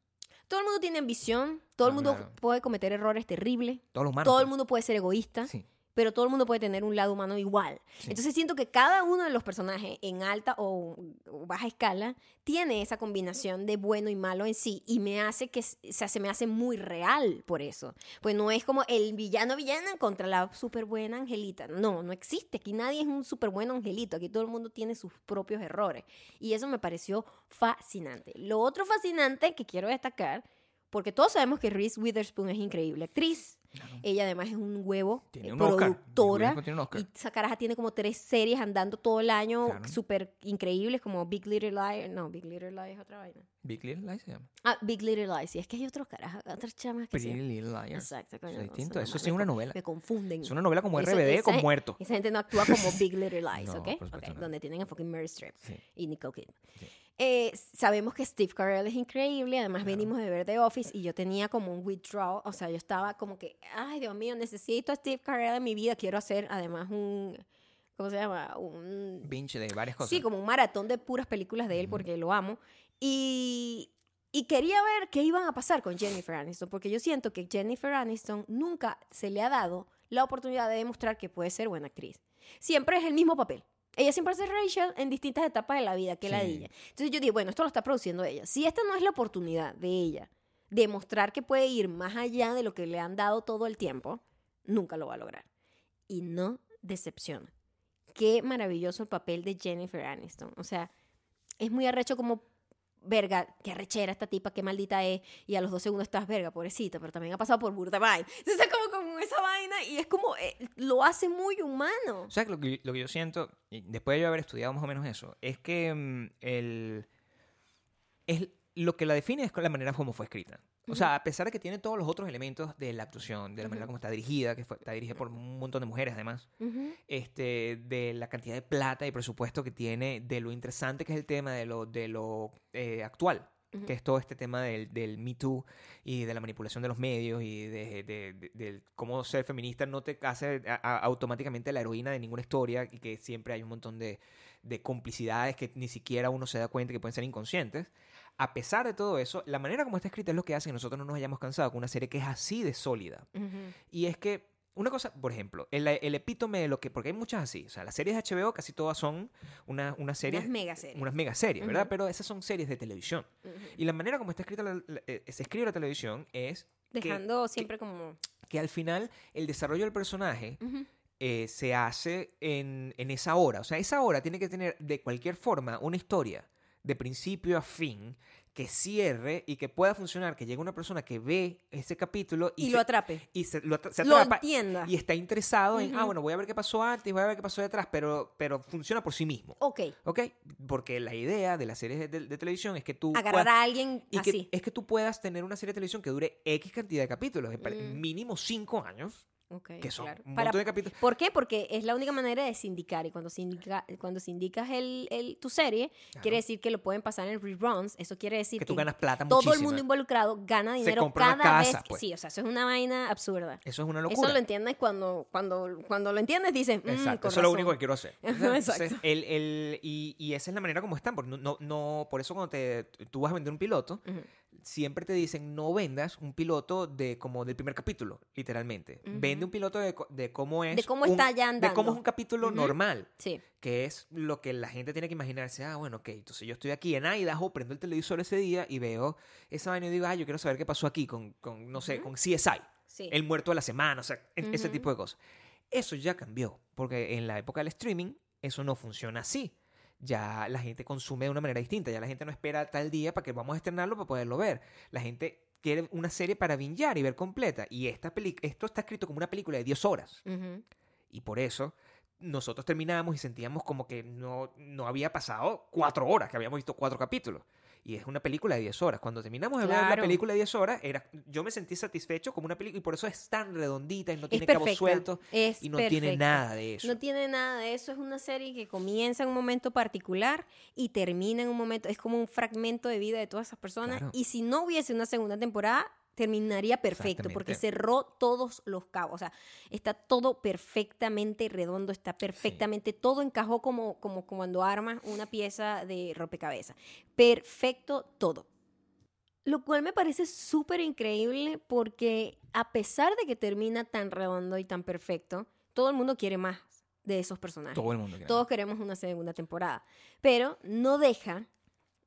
Todo el mundo tiene ambición, todo el mundo claro. puede cometer errores terribles, Todos los humanos. todo el mundo puede ser egoísta Sí. Pero todo el mundo puede tener un lado humano igual. Sí. Entonces siento que cada uno de los personajes en alta o, o baja escala tiene esa combinación de bueno y malo en sí y me hace que s- o sea, se me hace muy real por eso. Pues no es como el villano villana contra la súper buena angelita. No, no existe. Aquí nadie es un súper buen angelito. Aquí todo el mundo tiene sus propios errores. Y eso me pareció fascinante. Lo otro fascinante que quiero destacar, porque todos sabemos que Reese Witherspoon es increíble actriz. Ella además es un huevo, Tiene eh, un productora. Witherspoon tiene un Oscar. Y esa caraja tiene como tres series andando todo el año, Claro. súper increíbles, como Big Little Lies. No, Big Little Lies es otra vaina. Big Little Lies se llama. Ah, Big Little Lies. Sí, es que hay otros carajas, otras chamas que Pretty sí. Little Liars. Exacto, coño, Eso es distinto. Eso sí es una novela. Me confunden. Es una novela como Esa- RBD esa con gen- muerto. Esa gente no actúa como Big Little <laughs> Lies, No, ¿ok? por supuesto Ok, no. Donde tienen a fucking Mary Streep Sí. y Nicole Kidman. Sí. Eh, sabemos que Steve Carell es increíble, además venimos de ver The Office y yo tenía como un withdrawal, o sea, yo estaba como que, ay Dios mío, necesito a Steve Carell en mi vida, quiero hacer además un, ¿cómo se llama? Un, Binge de varias cosas. sí, como un maratón de puras películas de él porque lo amo. Y, y quería ver qué iban a pasar con Jennifer Aniston, porque yo siento que Jennifer Aniston nunca se le ha dado la oportunidad de demostrar que puede ser buena actriz. Siempre es el mismo papel. Ella siempre hace Rachel en distintas etapas de la vida, que la Sí. de ella. Entonces yo dije, bueno, esto lo está produciendo ella. Si esta no es la oportunidad de ella de mostrar que puede ir más allá de lo que le han dado todo el tiempo, nunca lo va a lograr. Y no decepciona. Qué maravilloso el papel de Jennifer Aniston. O sea, es muy arrecho como, verga, qué arrechera esta tipa, qué maldita es. Y a los dos segundos estás, verga, pobrecita, pero también ha pasado por burda vaina. Entonces es como, como esa vaina y es como, eh, lo hace muy humano. O sea, lo que, lo que yo siento, después de yo haber estudiado más o menos eso, es que mm, el, es, lo que la define es la manera como fue escrita. O sea, a pesar de que tiene todos los otros elementos de la actuación, de la manera como está dirigida, que fue- está dirigida por un montón de mujeres además, Ujú. este, de la cantidad de plata y presupuesto que tiene, de lo interesante que es el tema, de lo, de lo eh, actual, Ujú. que es todo este tema del, del Me Too y de la manipulación de los medios y de, de- de- del cómo ser feminista no te hace a- a- automáticamente la heroína de ninguna historia y que siempre hay un montón de, de complicidades que ni siquiera uno se da cuenta que pueden ser inconscientes. A pesar de todo eso, la manera como está escrita es lo que hace que nosotros no nos hayamos cansado con una serie que es así de sólida. Y es que una cosa, por ejemplo, el, el epítome de lo que, porque hay muchas así, o sea, las series de HBO casi todas son una, una serie, Unas mega series. unas mega series, ¿verdad? Pero esas son series de televisión. Y la manera como está escrita la- la- eh, se escribe la televisión es que- Dejando siempre como... que al final el desarrollo del personaje eh, se hace en, en esa hora. O sea, esa hora tiene que tener de cualquier forma una historia de principio a fin que cierre y que pueda funcionar, que llegue una persona que ve ese capítulo y, lo atrape. y se, lo se Lo atrapa entienda. y está interesado en, ah, bueno, voy a ver qué pasó antes, voy a ver qué pasó detrás, pero, pero funciona por sí mismo. Ok. ¿Ok? Porque la idea de las series de, de- de televisión es que tú... Agarrar puedas- a alguien y que, así. es que tú puedas tener una serie de televisión que dure X cantidad de capítulos, Mm. mínimo cinco años, Ok, que son claro. un Para- montón de capítulos. ¿Por qué? Porque es la única manera de sindicar. Y cuando, sindica, cuando sindicas el, el- tu serie, quiere decir que lo pueden pasar en reruns. Eso quiere decir que que, tú ganas plata todo el mundo involucrado gana dinero cada casa, vez. pues. Sí, o sea, eso es una vaina absurda. Eso es una Eso locura. lo entiendes cuando, cuando, cuando lo entiendes, dices, mm, Exacto, eso es lo único que quiero hacer. <laughs> Exacto. El- el- y, y esa es la manera como están, porque no, no, no- por eso cuando te, tú vas a vender un piloto. Siempre te dicen no vendas un piloto de como del primer capítulo, literalmente. Ujú. Vende un piloto de, de cómo es De cómo un- está ya de cómo es un capítulo normal, Sí. que es lo que la gente tiene que imaginarse. Ah, bueno, ok, entonces yo estoy aquí en Idaho, prendo el televisor ese día y veo esa vaina y digo, ah, yo quiero saber qué pasó aquí con, con no sé, Ujú. con CSI. Sí. el muerto de la semana, o sea, ese tipo de cosas. Eso ya cambió, porque en la época del streaming eso no funciona así. Ya la gente consume de una manera distinta, ya la gente no espera tal día para que vamos a estrenarlo para poderlo ver. La gente quiere una serie para bingear y ver completa. Y esta peli esto está escrito como una película de 10 horas. Y por eso nosotros terminamos y sentíamos como que no, no había pasado cuatro horas, que habíamos visto cuatro capítulos. Y es una película de 10 horas. Cuando terminamos de ver la película de 10 horas, era, yo me sentí satisfecho como una película y por eso es tan redondita y no tiene cabos sueltos Es y no tiene nada de eso. No tiene nada de eso, es una serie que comienza en un momento particular y termina en un momento, es como un fragmento de vida de todas esas personas Claro. y si no hubiese una segunda temporada terminaría perfecto porque cerró todos los cabos, o sea, está todo perfectamente redondo, está perfectamente, todo encajó como, como cuando armas una pieza de rompecabezas, perfecto todo. Lo cual me parece súper increíble porque a pesar de que termina tan redondo y tan perfecto, todo el mundo quiere más de esos personajes. Todo el mundo. quiere Todos queremos una segunda temporada. Pero no deja,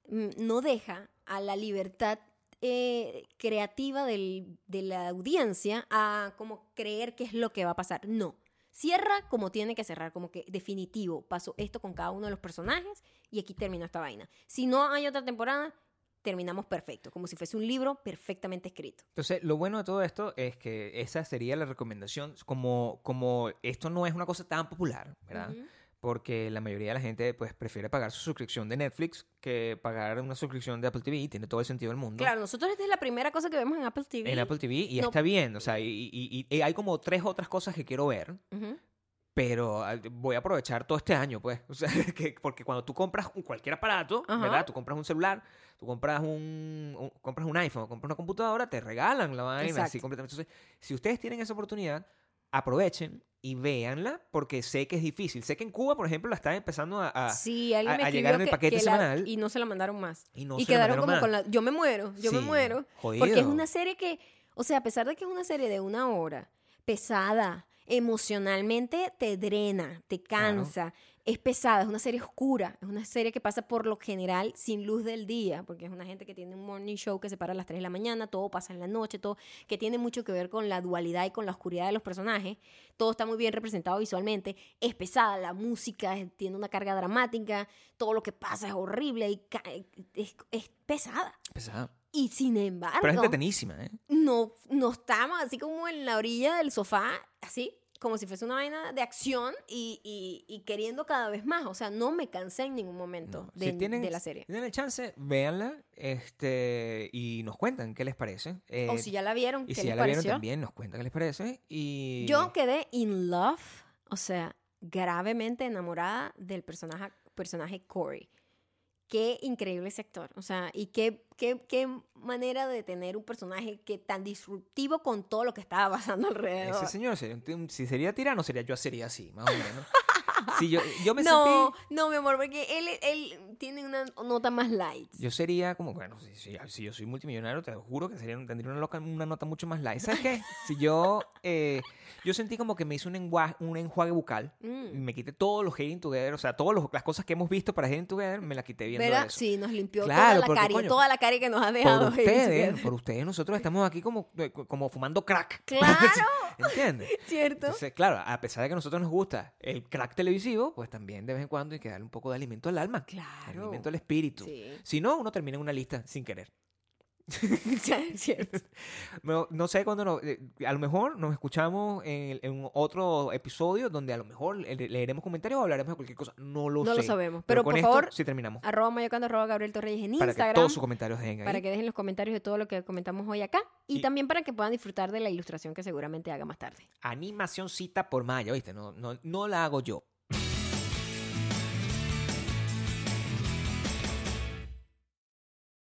mm, no deja a la libertad eh, creativa del- de la audiencia a como creer qué es lo que va a pasar. No. Cierra como tiene que cerrar, como que definitivo. Pasó esto con cada uno de los personajes y aquí terminó esta vaina. Si no hay otra temporada, terminamos perfecto, como si fuese un libro perfectamente escrito. Entonces, lo bueno de todo esto es que esa sería la recomendación. Como, como esto no es una cosa tan popular, ¿verdad? Ujú. Porque la mayoría de la gente pues prefiere pagar su suscripción de Netflix que pagar una suscripción de Apple TV. y Tiene todo el sentido del mundo. Claro, nosotros esta es la primera cosa que vemos en Apple TV. En Apple TV y No. está bien. O sea, y, y- y- y hay como tres otras cosas que quiero ver. Ujú. Pero ah, voy a aprovechar todo este año, pues. O sea, <laughs> que, porque cuando tú compras cualquier aparato. ¿verdad? Tú compras un celular, tú compras un, un- compras un iPhone, compras una computadora, te regalan la vaina así Exacto. completamente. Entonces, si ustedes tienen esa oportunidad, aprovechen y véanla, porque sé que es difícil. Sé que en Cuba, por ejemplo, la están empezando a... a- Sí, a- llegar en el que- paquete que la- semanal. y no se la mandaron más. y no y se la quedaron mandaron como más. con la yo me muero, yo me muero. jodido. Porque es una serie que, o sea, a pesar de que es una serie de una hora, pesada, emocionalmente te drena, te Claro. Es pesada, es una serie oscura, es una serie que pasa por lo general sin luz del día, porque es una gente que tiene un morning show que se para a las 3 de la mañana, todo pasa en la noche, todo, que tiene mucho que ver con la dualidad y con la oscuridad de los personajes, todo está muy bien representado visualmente, es pesada, la música es- tiene una carga dramática, todo lo que pasa es horrible y es, es pesada. Pesada. Y sin embargo, Pero es entretenísima, ¿eh? no, no estamos así como en la orilla del sofá, así, como si fuese una vaina de acción y, y- y queriendo cada vez más. O sea, no me cansé en ningún momento No. de, Si tienen- de la serie. Si tienen el chance, véanla este, y nos cuentan qué les parece. Eh, o si ya la vieron, y ¿qué si les ya la vieron también, nos cuentan qué les parece. Y... Yo quedé in love, o sea, gravemente enamorada del personaje, personaje Corey. Qué increíble ese actor. O sea, y qué, qué, qué manera de tener un personaje que tan disruptivo con todo lo que estaba <laughs> pasando alrededor. Ese señor, sería un- un- si sería tirano, sería yo sería así, más o menos. Si yo, yo me no, sentí... no, mi amor, porque él, él tiene una nota más light. Yo sería como, bueno, si, si- si yo soy multimillonario, te juro que sería, tendría una, loca- una nota mucho más light. ¿Sabes qué? Si yo, eh, yo sentí como que me hice un, enjuague, un enjuague bucal, y Mm. me quité todos los Hating Together, o sea, todas las cosas que hemos visto para Hating Together, me las quité viendo ¿Verdad? eso. Sí, nos limpió Claro, toda la porque, cari, coño, toda la cari que nos ha dejado. Por ustedes, por ustedes, nosotros estamos aquí como, eh, como fumando crack. <laughs> Claro. ¿Entiendes? <laughs> ¿Cierto? Entonces, claro, a pesar de que a nosotros nos gusta el crack televisivo, pues también de vez en cuando hay que darle un poco de alimento al alma. Claro. Alimento al espíritu. Sí. Si no, uno termina en una lista sin querer. <laughs> ¿Cierto? <laughs> No, no sé cuándo nos- eh, a lo mejor nos escuchamos en, en otro episodio donde a lo mejor le- leeremos comentarios o hablaremos de cualquier cosa. No lo No sé. lo sabemos. Pero, Pero, con por esto favor, sí terminamos. arroba mayocando, arroba Gabriel Torreyes en Para que Instagram. todos sus comentarios dejen ahí. para que dejen los comentarios de todo lo que comentamos hoy acá. Y, Y- también para que puedan disfrutar de la ilustración que seguramente haga más tarde. Animacióncita por Maya, ¿viste? No, no, no la hago yo.